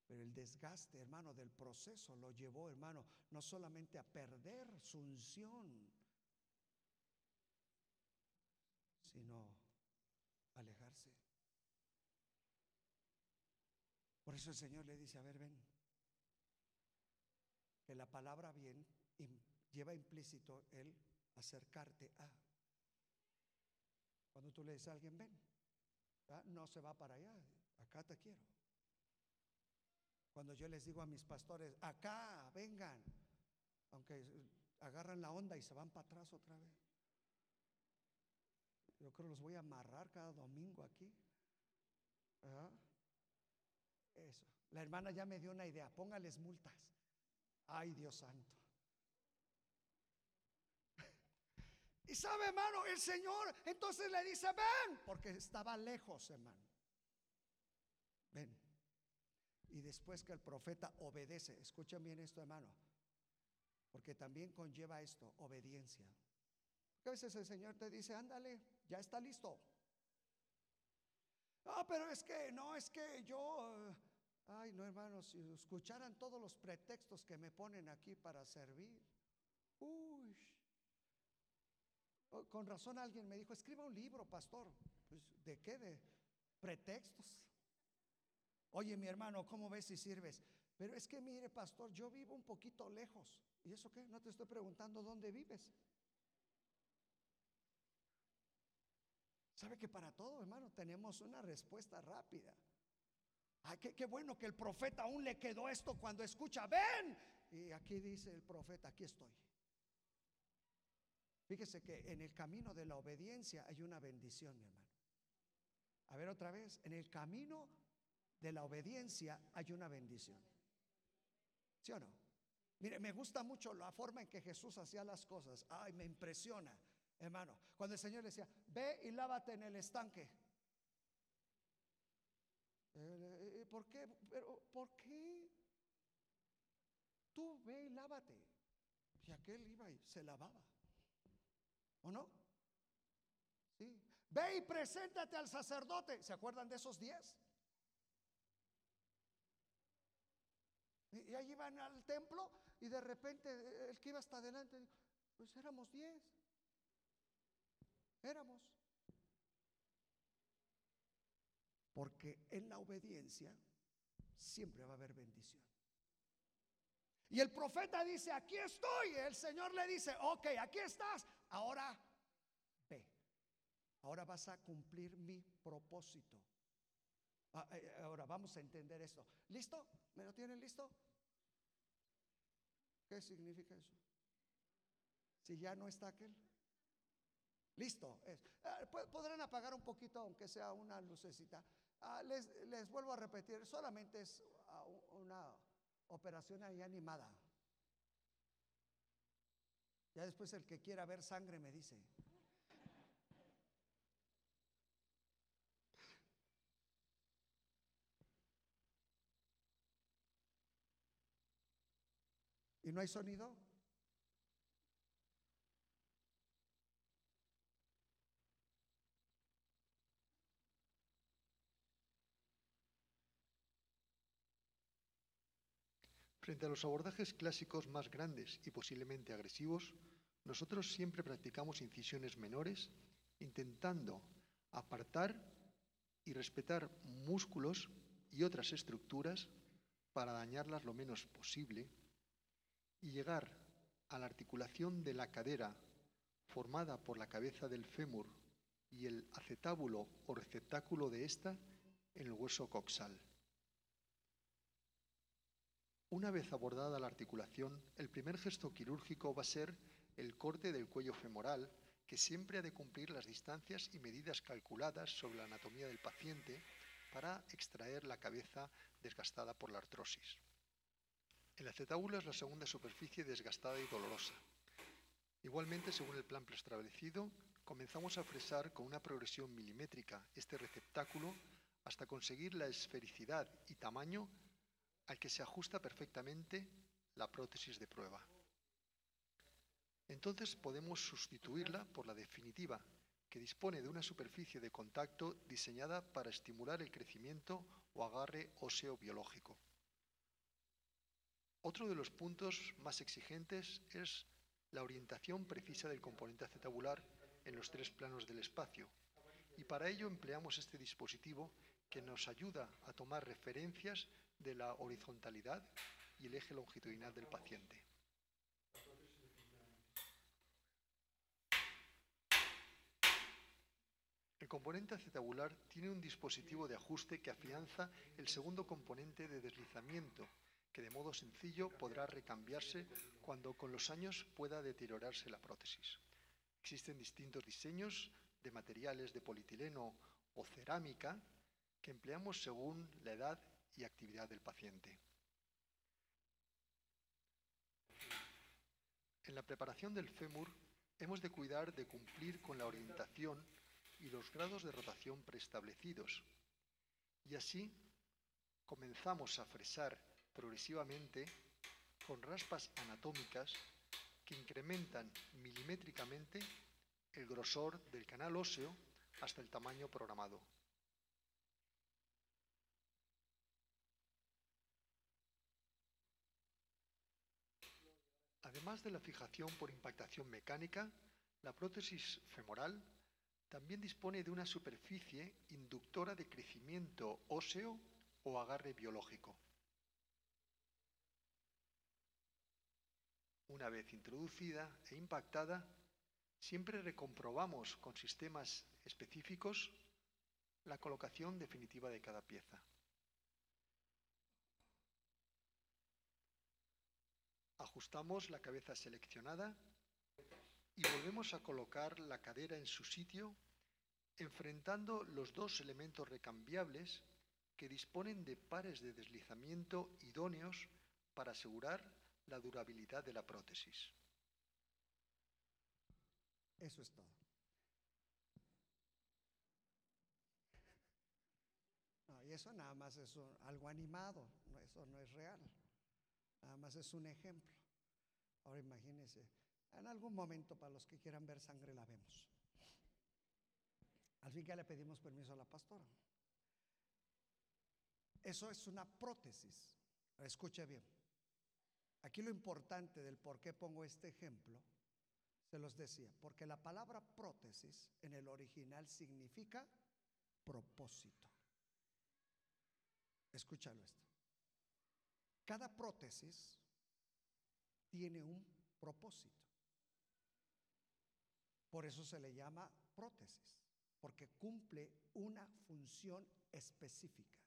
Pero el desgaste, hermano, del proceso lo llevó, hermano, no solamente a perder su unción, sino alejarse. Por eso el Señor le dice, a ver, ven, que la palabra bien lleva implícito el acercarte a. Cuando tú le dices a alguien, ven, no se va para allá, acá te quiero. Cuando yo les digo a mis pastores, acá, vengan, aunque agarran la onda y se van para atrás otra vez. Yo creo que los voy a amarrar cada domingo aquí. Eso. La hermana ya me dio una idea, póngales multas. Ay, Dios santo. Y sabe, hermano, el Señor entonces le dice, ven, porque estaba lejos, hermano. Ven. Y después que el profeta obedece, escuchen bien esto, hermano, porque también conlleva esto, obediencia. Porque a veces el Señor te dice, ándale, ya está listo. No, pero es que, no, es que yo, ay, no, hermano, si escucharan todos los pretextos que me ponen aquí para servir. Uy, con razón alguien me dijo, escriba un libro, pastor. Pues, ¿De qué? De pretextos. Oye, mi hermano, ¿cómo ves si sirves? Pero es que mire, pastor, yo vivo un poquito lejos. ¿Y eso qué? No te estoy preguntando dónde vives. ¿Sabe que para todo, hermano, tenemos una respuesta rápida? Ay, qué, qué bueno que el profeta aún le quedó esto cuando escucha, ven. Y aquí dice el profeta, aquí estoy. Fíjese que en el camino de la obediencia hay una bendición, mi hermano. A ver otra vez, en el camino de la obediencia hay una bendición. ¿Sí o no? Mire, me gusta mucho la forma en que Jesús hacía las cosas. Ay, me impresiona, hermano. Cuando el Señor le decía, ve y lávate en el estanque. Eh, ¿Por qué? ¿Pero por qué? Tú ve y lávate. Y aquel iba y se lavaba. ¿O no? Sí. Ve y preséntate al sacerdote. ¿Se acuerdan de esos diez? Y ahí iban al templo y de repente eh, el que iba hasta adelante, pues éramos diez. Éramos. Porque en la obediencia siempre va a haber bendición. Y el profeta dice, aquí estoy. El Señor le dice, ok, aquí estás. Ahora ve. Ahora vas a cumplir mi propósito. Ah, eh, eh, ahora vamos a entender esto. ¿Listo? ¿Me lo tienen listo? ¿Qué significa eso? Si ya no está aquel. Listo. Ah, podrán apagar un poquito, aunque sea una lucecita. Ah, les, les, vuelvo a repetir, solamente es una operación ahí animada. Ya después el que quiera ver sangre me dice. ¿Y no hay sonido? Frente a los abordajes clásicos más grandes y posiblemente agresivos, nosotros siempre practicamos incisiones menores, intentando apartar y respetar músculos y otras estructuras para dañarlas lo menos posible y llegar a la articulación de la cadera formada por la cabeza del fémur y el acetábulo o receptáculo de ésta en el hueso coxal. Una vez abordada la articulación, el primer gesto quirúrgico va a ser el corte del cuello femoral, que siempre ha de cumplir las distancias y medidas calculadas sobre la anatomía del paciente para extraer la cabeza desgastada por la artrosis. El acetábulo es la segunda superficie desgastada y dolorosa. Igualmente, según el plan preestablecido, comenzamos a fresar con una progresión milimétrica este receptáculo hasta conseguir la esfericidad y tamaño al que se ajusta perfectamente la prótesis de prueba. Entonces podemos sustituirla por la definitiva, que dispone de una superficie de contacto diseñada para estimular el crecimiento o agarre óseo biológico. Otro de los puntos más exigentes es la orientación precisa del componente acetabular en los tres planos del espacio, y para ello empleamos este dispositivo que nos ayuda a tomar referencias de la horizontalidad y el eje longitudinal del paciente. El componente acetabular tiene un dispositivo de ajuste que afianza el segundo componente de deslizamiento, que de modo sencillo podrá recambiarse cuando con los años pueda deteriorarse la prótesis. Existen distintos diseños de materiales de polietileno o cerámica que empleamos según la edad y actividad del paciente. En la preparación del fémur hemos de cuidar de cumplir con la orientación y los grados de rotación preestablecidos. Y así comenzamos a fresar progresivamente con raspas anatómicas que incrementan milimétricamente el grosor del canal óseo hasta el tamaño programado. Además de la fijación por impactación mecánica, la prótesis femoral también dispone de una superficie inductora de crecimiento óseo o agarre biológico. Una vez introducida e impactada, siempre recomprobamos con sistemas específicos la colocación definitiva de cada pieza. Ajustamos la cabeza seleccionada y volvemos a colocar la cadera en su sitio, enfrentando los dos elementos recambiables que disponen de pares de deslizamiento idóneos para asegurar la durabilidad de la prótesis. Eso es todo. y eso nada más es algo animado, eso no es real. Nada más es un ejemplo. Ahora imagínense, en algún momento para los que quieran ver sangre la vemos. Al fin que le pedimos permiso a la pastora. Eso es una prótesis. Escuche bien. Aquí lo importante del por qué pongo este ejemplo, se los decía, porque la palabra prótesis en el original significa propósito. Escúchalo esto. Cada prótesis tiene un propósito. Por eso se le llama prótesis, porque cumple una función específica.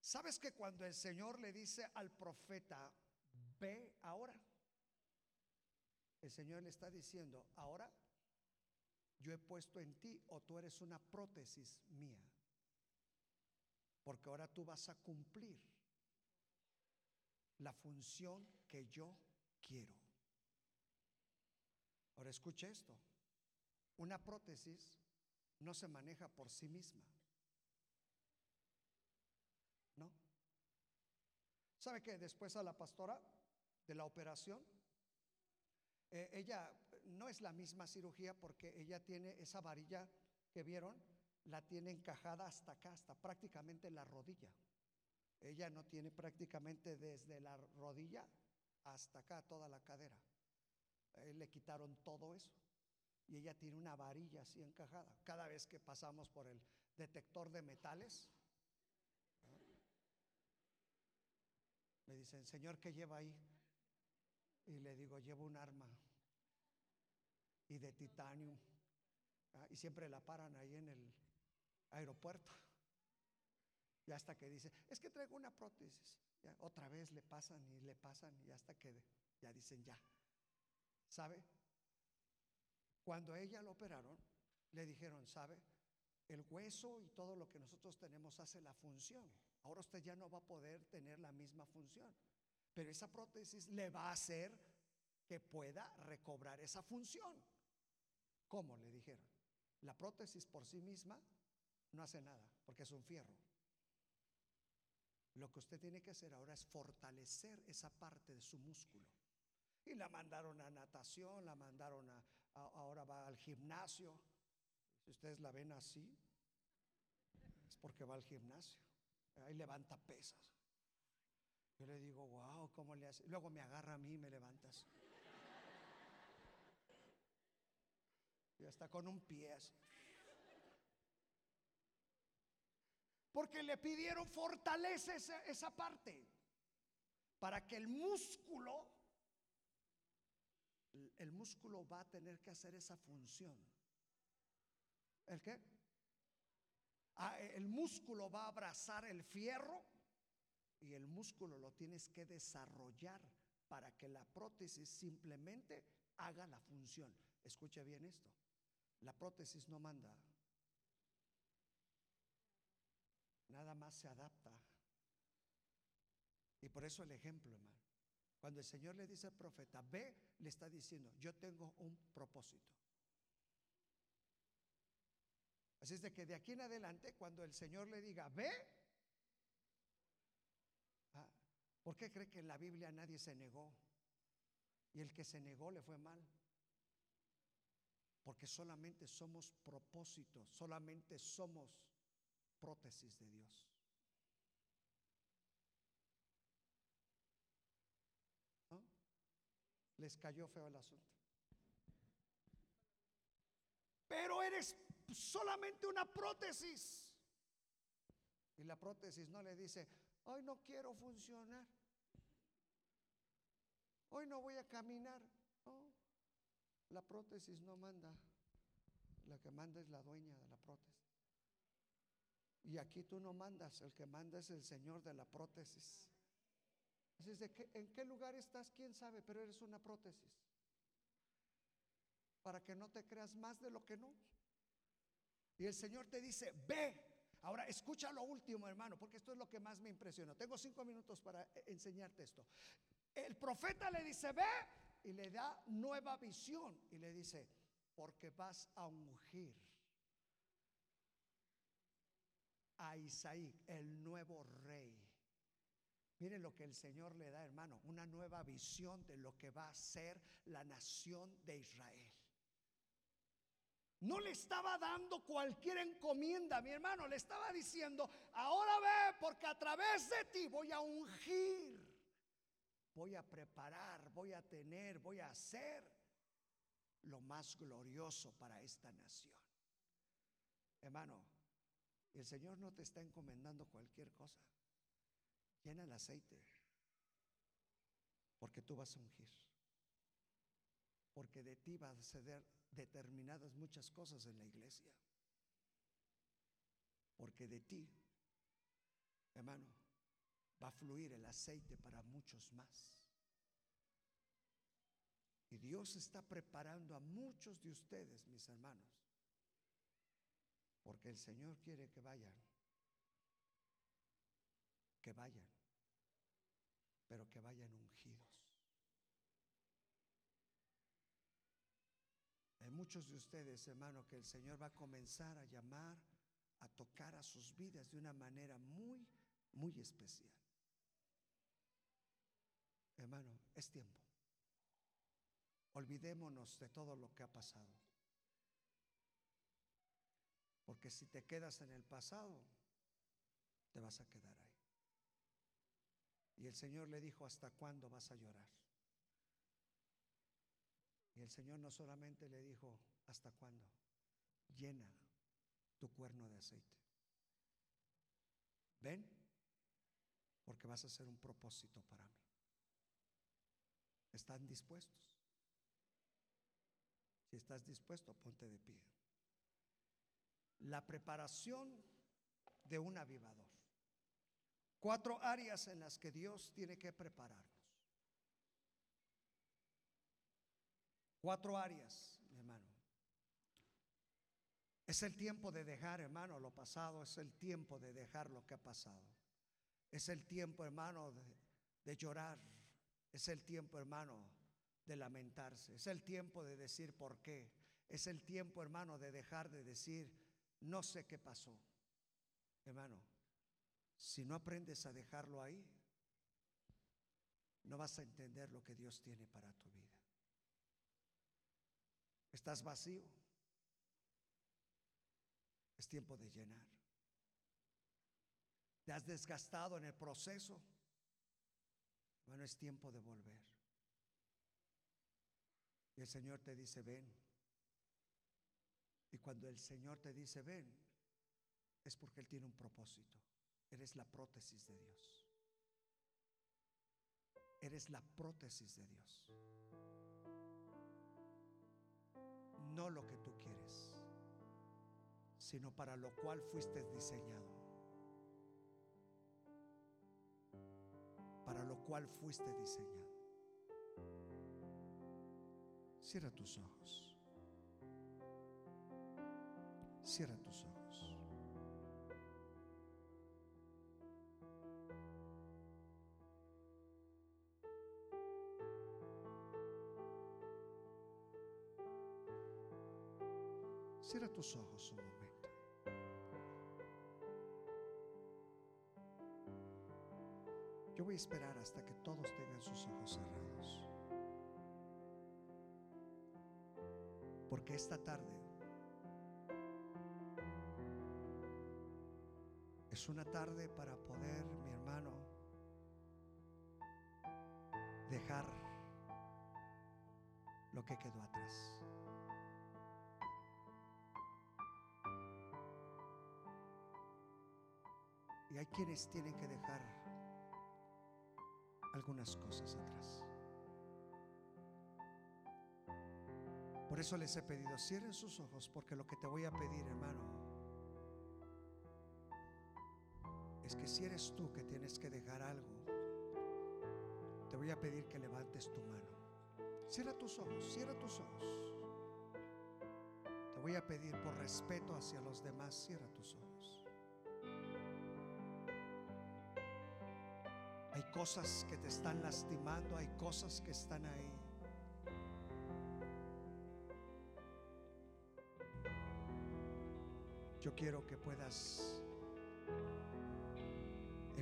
¿Sabes que cuando el Señor le dice al profeta, ve ahora? El Señor le está diciendo, ahora yo he puesto en ti o tú eres una prótesis mía. Porque ahora tú vas a cumplir la función que yo quiero. Ahora escuche esto. Una prótesis no se maneja por sí misma. ¿No? ¿Sabe que después a la pastora de la operación, eh, ella no es la misma cirugía porque ella tiene esa varilla que vieron, la tiene encajada hasta acá, hasta prácticamente la rodilla. Ella no tiene prácticamente desde la rodilla hasta acá toda la cadera. le quitaron todo eso. Y ella tiene una varilla así encajada. Cada vez que pasamos por el detector de metales, me dicen, Señor, ¿qué lleva ahí? Y le digo, llevo un arma y de titanio. Y siempre la paran ahí en el aeropuerto. Y hasta que dice, es que traigo una prótesis. otra vez le pasan y le pasan y hasta que ya dicen ya. ¿Sabe? Cuando ella lo operaron, le dijeron, ¿sabe? El hueso y todo lo que nosotros tenemos hace la función. Ahora usted ya no va a poder tener la misma función. Pero esa prótesis le va a hacer que pueda recobrar esa función. ¿Cómo? Le dijeron. La prótesis por sí misma no hace nada, porque es un fierro. Lo que usted tiene que hacer ahora es fortalecer esa parte de su músculo. Y la mandaron a natación, la mandaron a, ahora va al gimnasio. Si ustedes la ven así, es porque va al gimnasio. Ahí levanta pesas. Yo le digo, wow, ¿cómo le hace? Luego me agarra a mí y me levantas. Y está con un pie. Porque le pidieron fortalece esa, parte para que el músculo, el músculo va a tener que hacer esa función. ¿El qué? Ah, el músculo va a abrazar el fierro y el músculo lo tienes que desarrollar para que la prótesis simplemente haga la función. Escuche bien esto. La prótesis no manda, nada más se adapta. Y por eso el ejemplo, hermano. Cuando el Señor le dice al profeta, ve, le está diciendo, yo tengo un propósito. Así es de que de aquí en adelante, cuando el Señor le diga, ve, ¿por qué cree que en la Biblia nadie se negó? Y el que se negó le fue mal. Porque solamente somos propósitos, solamente somos prótesis de Dios. Les cayó feo el asunto. Pero eres solamente una prótesis. Y la prótesis no le dice, hoy no quiero funcionar. Hoy no voy a caminar. la prótesis no manda. La que manda es la dueña de la prótesis. Y aquí tú no mandas, el que manda es el Señor de la prótesis. Así que, ¿en qué lugar estás? ¿Quién sabe? Pero eres una prótesis. Para que no te creas más de lo que no. Y el Señor te dice, ve. Ahora escucha lo último, hermano, porque esto es lo que más me impresionó. Tengo cinco minutos para eh, enseñarte esto. El profeta le dice, ve, y le da nueva visión. Y le dice, porque vas a ungir a Isaí, el nuevo rey. Miren lo que el Señor le da, hermano, una nueva visión de lo que va a ser la nación de Israel. No le estaba dando cualquier encomienda, mi hermano, le estaba diciendo, ahora ve, porque a través de ti voy a ungir, voy a preparar, voy a tener, voy a hacer lo más glorioso para esta nación. Hermano, el Señor no te está encomendando cualquier cosa. Llena el aceite. Porque tú vas a ungir. Porque de ti va a ceder determinadas muchas cosas en la iglesia. Porque de ti, hermano, va a fluir el aceite para muchos más. Y Dios está preparando a muchos de ustedes, mis hermanos, porque el Señor quiere que vayan, que vayan, pero que vayan ungidos. Hay muchos de ustedes, hermano, que el Señor va a comenzar a llamar, a tocar a sus vidas de una manera muy, muy especial. Hermano, es tiempo. Olvidémonos de todo lo que ha pasado. Porque si te quedas en el pasado, te vas a quedar ahí. Y el Señor le dijo, ¿hasta cuándo vas a llorar? Y el Señor no solamente le dijo, ¿hasta cuándo? Llena tu cuerno de aceite. Ven, porque vas a hacer un propósito para mí. ¿Están dispuestos? Si estás dispuesto, ponte de pie. La preparación de un avivador. Cuatro áreas en las que Dios tiene que prepararnos. Cuatro áreas, hermano. Es el tiempo de dejar, hermano, lo pasado. Es el tiempo de dejar lo que ha pasado. Es el tiempo, hermano, de, de llorar. Es el tiempo, hermano, de lamentarse. Es el tiempo de decir por qué. Es el tiempo, hermano, de dejar de decir, no sé qué pasó. Hermano, si no aprendes a dejarlo ahí, no vas a entender lo que Dios tiene para tu vida. Estás vacío. Es tiempo de llenar. Te has desgastado en el proceso. Bueno, es tiempo de volver. Y el Señor te dice, ven. Y cuando el Señor te dice, ven, es porque Él tiene un propósito. Eres la prótesis de Dios. Eres la prótesis de Dios. No lo que tú quieres, sino para lo cual fuiste diseñado. Para lo cual fuiste diseñado. Cierra tus ojos. Cierra tus ojos. Cierra tus ojos un momento. Yo voy a esperar hasta que todos tengan sus ojos cerrados. Porque esta tarde es una tarde para poder, mi hermano, dejar lo que quedó atrás. Y hay quienes tienen que dejar algunas cosas atrás. Por eso les he pedido, cierren sus ojos, porque lo que te voy a pedir, hermano, es que si eres tú que tienes que dejar algo, voy a pedir que levantes tu mano. Cierra tus ojos, cierra tus ojos. Te voy a pedir por respeto hacia los demás, cierra tus ojos. Hay cosas que te están lastimando, hay cosas que están ahí. Yo quiero que puedas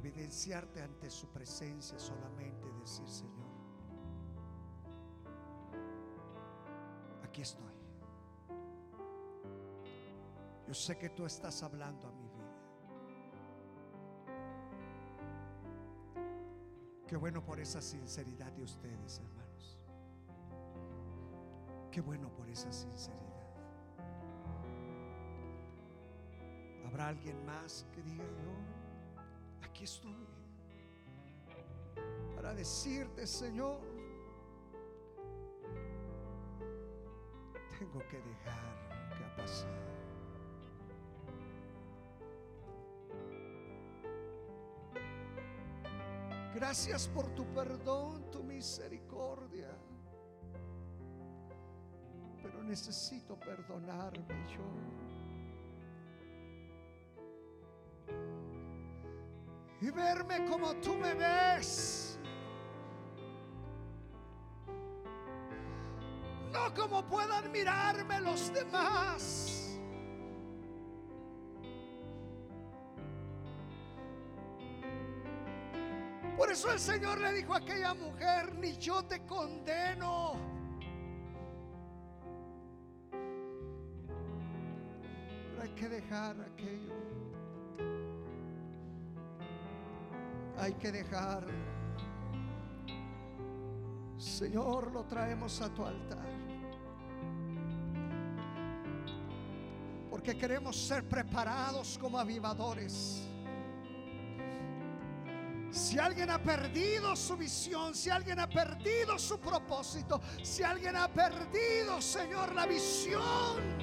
evidenciarte ante su presencia solamente decir, Señor, aquí estoy. Yo sé que tú estás hablando a mi vida. Qué bueno por esa sinceridad de ustedes, hermanos. Qué bueno por esa sinceridad. ¿Habrá alguien más que diga yo? Estoy. Para decirte, Señor, tengo que dejar que ha pasado. Gracias por tu perdón, tu misericordia. Pero necesito perdonarme yo. Y verme como tú me ves. No como puedan mirarme los demás. Por eso el Señor le dijo a aquella mujer, ni yo te condeno. Pero hay que dejar aquello hay que dejar. Señor, lo traemos a tu altar. Porque queremos ser preparados como avivadores. Si alguien ha perdido su visión, si alguien ha perdido su propósito, si alguien ha perdido, Señor, la visión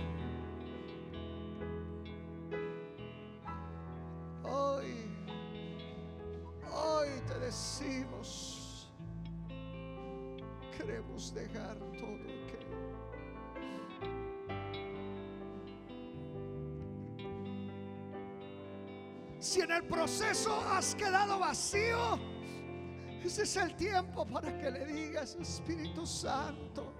es el tiempo para que le digas, Espíritu Santo,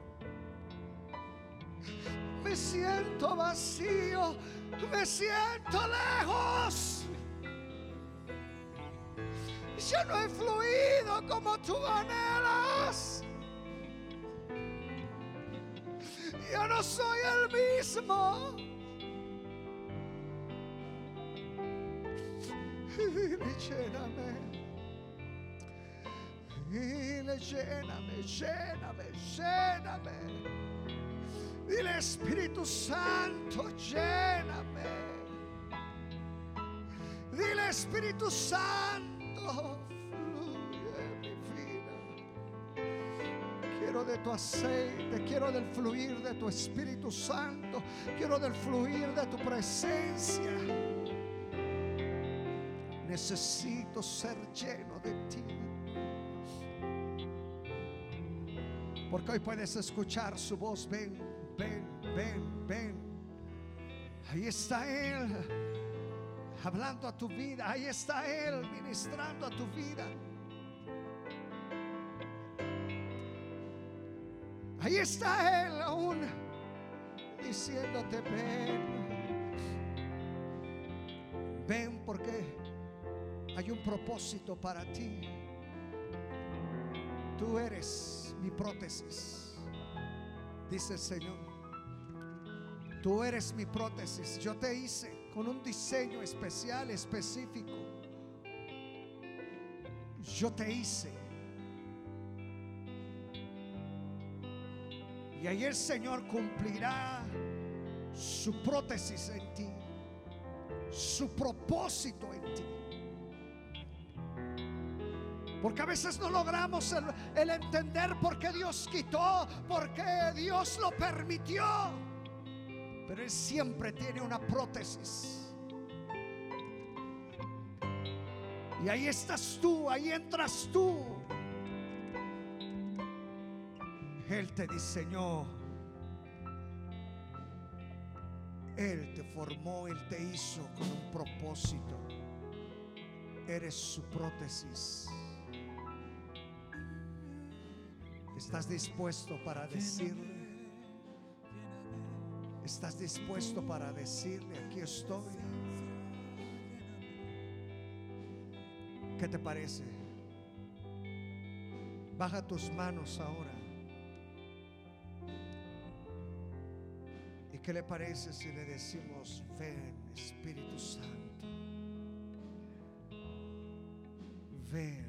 me siento vacío, me siento lejos yo no he fluido como tú anhelas. Yo no soy el mismo. Lléname. Y lléname, lléname, lléname. Dile Espíritu Santo, lléname. Dile Espíritu Santo fluye mi vida. Quiero de tu aceite, quiero del fluir de tu Espíritu Santo, quiero del fluir de tu presencia. Necesito ser lleno de ti. Porque hoy puedes escuchar su voz. Ven, ven, ven, ven. Ahí está Él hablando a tu vida. Ahí está Él ministrando a tu vida. Ahí está Él aún diciéndote, ven. Ven porque hay un propósito para ti. Tú eres mi prótesis, dice el Señor. Tú eres mi prótesis. Yo te hice con un diseño especial, específico. Yo te hice. Y ahí el Señor cumplirá su prótesis en ti, su propósito en Porque a veces no logramos el, entender por qué Dios quitó, por qué Dios lo permitió. Pero Él siempre tiene una prótesis. Y ahí estás tú, ahí entras tú. Él te diseñó. Él te formó, Él te hizo con un propósito. Eres su prótesis. ¿Estás dispuesto para decirle? ¿Estás dispuesto para decirle, aquí estoy? ¿Qué te parece? Baja tus manos ahora. ¿Y qué le parece si le decimos, ven Espíritu Santo? Ven.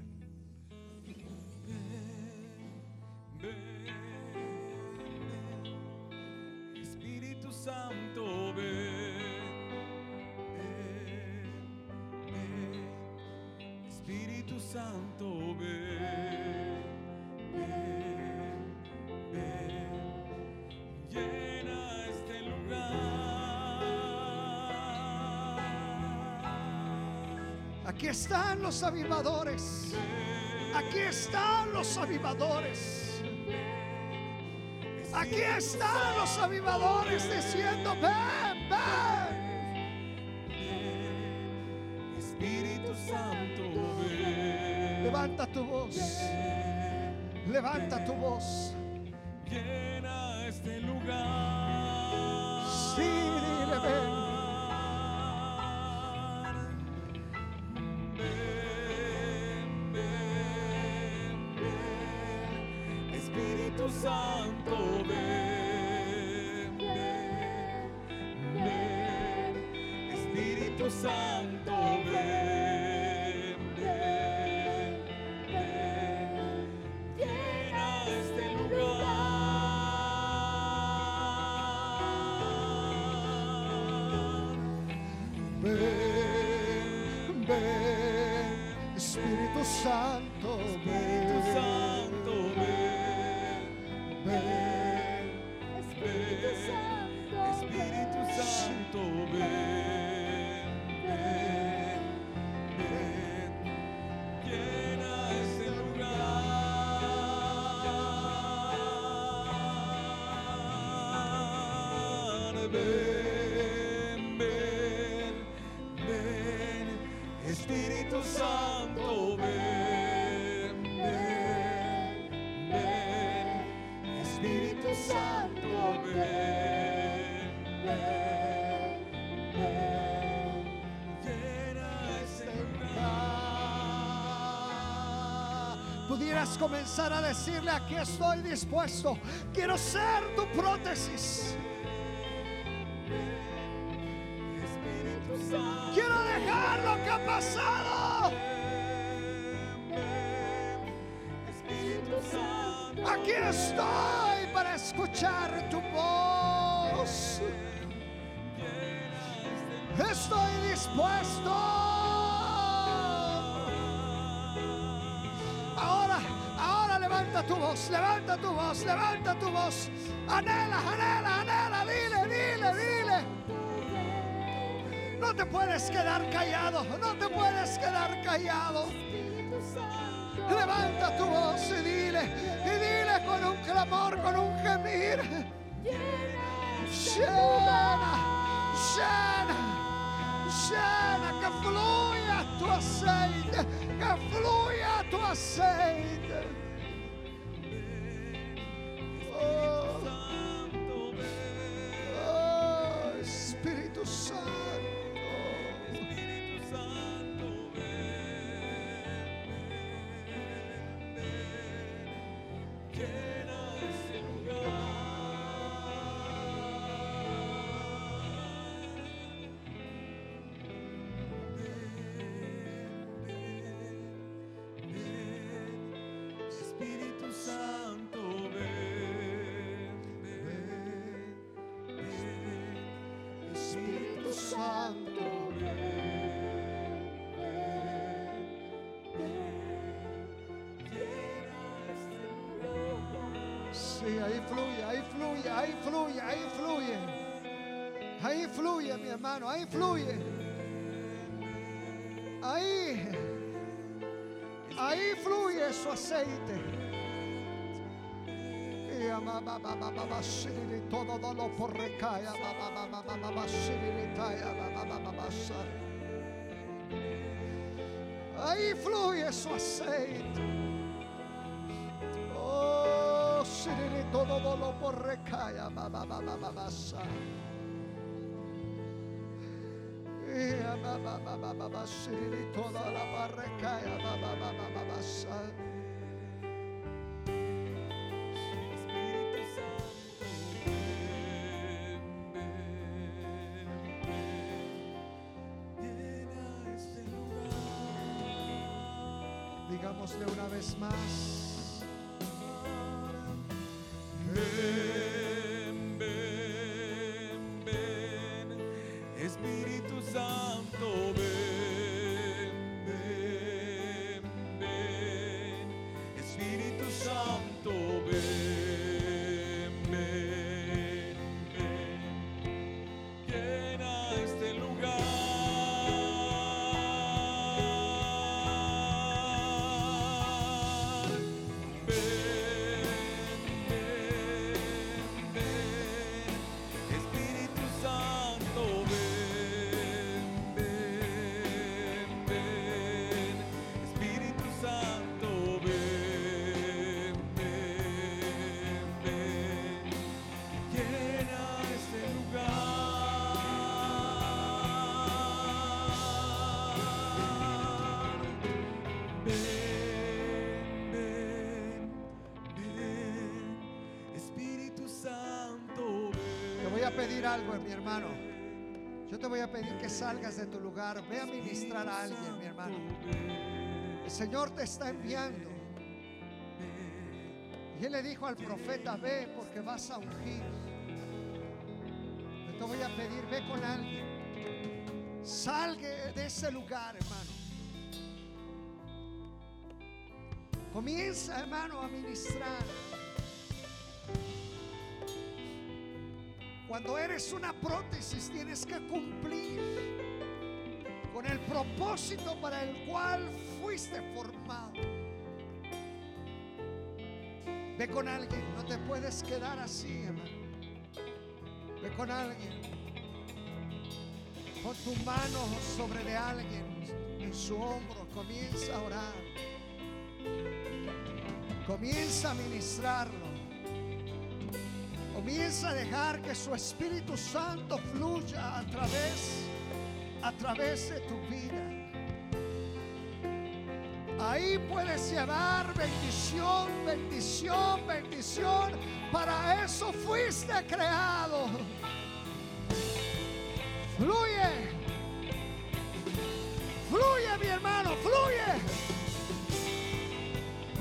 Están los avivadores. Aquí están los avivadores. Aquí están los avivadores diciendo, ven, ven. Espíritu Santo, ven. Levanta tu voz. Levanta tu voz. Santo, ven, ven, ven. Espíritu Santo, ven, ven, ven. Llena este lugar. Ven, Ven, ven, ven, Espíritu Santo, ven, ven, ven. Espíritu Santo, ven, ven, ven. Llena este lugar. Pudieras comenzar a decirle, aquí estoy dispuesto, quiero ser tu prótesis, tu voz, levanta tu voz, levanta tu voz. Anhela, anhela, anhela, dile, dile, dile. No te puedes quedar callado, no te puedes quedar callado. Levanta tu voz y dile, y dile con un clamor, con un gemir. Llena, llena, llena, que fluya tu aceite, que fluya tu aceite. Sí, ahí fluye, ahí fluye, ahí fluye, ahí fluye. Ahí fluye, mi hermano, ahí fluye. Ahí, ahí fluye su aceite. Todo dolor por recaya, ahí fluye su aceite. todo dolo por recaya, toda la barrecaya, Digámosle una vez más. Voy a pedir que salgas de tu lugar. Ve a ministrar a alguien, mi hermano. El Señor te está enviando. Y Él le dijo al profeta, ve porque vas a ungir. Yo te voy a pedir, ve con alguien. Salga de ese lugar, hermano. Comienza, hermano, a ministrar. Cuando eres una prótesis tienes que cumplir con el propósito para el cual fuiste formado. Ve con alguien, no te puedes quedar así, hermano. Ve con alguien. Pon tu mano sobre de alguien en su hombro, comienza a orar. Comienza a ministrarlo. Comienza a dejar que su Espíritu Santo fluya a través, a través de tu vida. Ahí puedes llevar bendición, bendición, bendición. Para eso fuiste creado. Fluye. Fluye, mi hermano, fluye.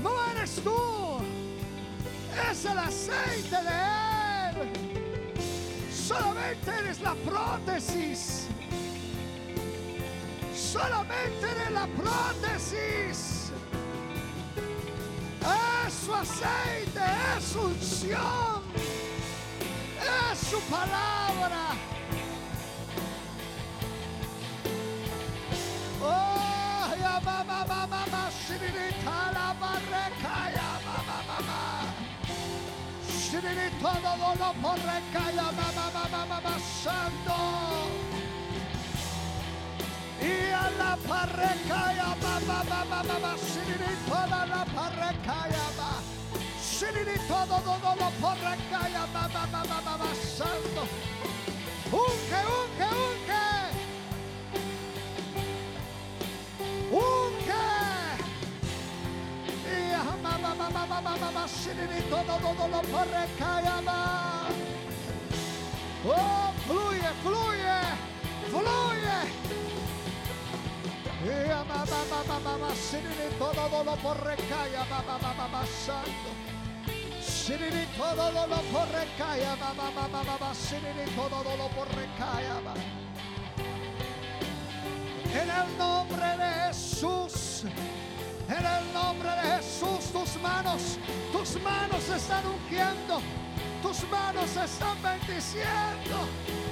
No eres tú. Es el aceite de Él. Solamente eres la prótesis. Solamente eres la prótesis. Es su aceite, es su unción. Es su palabra. Todo dolor por recaída, mamá, mamá, mamá, santo. Y a la parrecaya, mamá, mamá, mamá, siriri, toda la parrecaya, mamá. Siriri, todo dolor por recaída, mamá, mamá, mamá, santo. Unque, unque, unque. Oh, fluye, fluye, fluye. todo lo por recaya, Siriri todo lo por todo lo por. En el nombre de Jesús en el nombre de Jesús, tus manos, tus manos están ungiendo, tus manos están bendiciendo.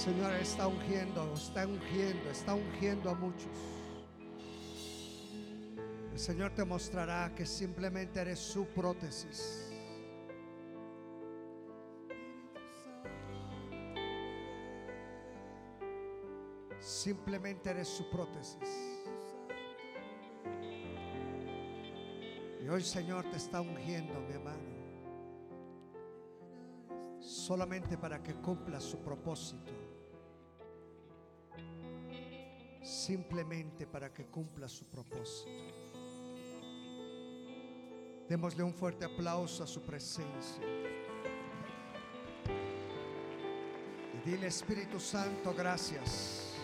Señor está ungiendo, está ungiendo, está ungiendo a muchos. El Señor te mostrará que simplemente eres su prótesis. Simplemente eres su prótesis. Y hoy Señor te está ungiendo, mi hermano. Solamente para que cumpla su propósito. Simplemente para que cumpla su propósito. Démosle un fuerte aplauso a su presencia. Y dile Espíritu Santo, gracias.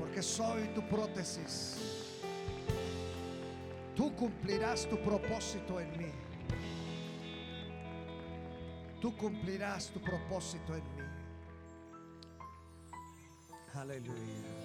Porque soy tu prótesis. Tú cumplirás tu propósito en mí. Tú cumplirás tu propósito en mí. Aleluya.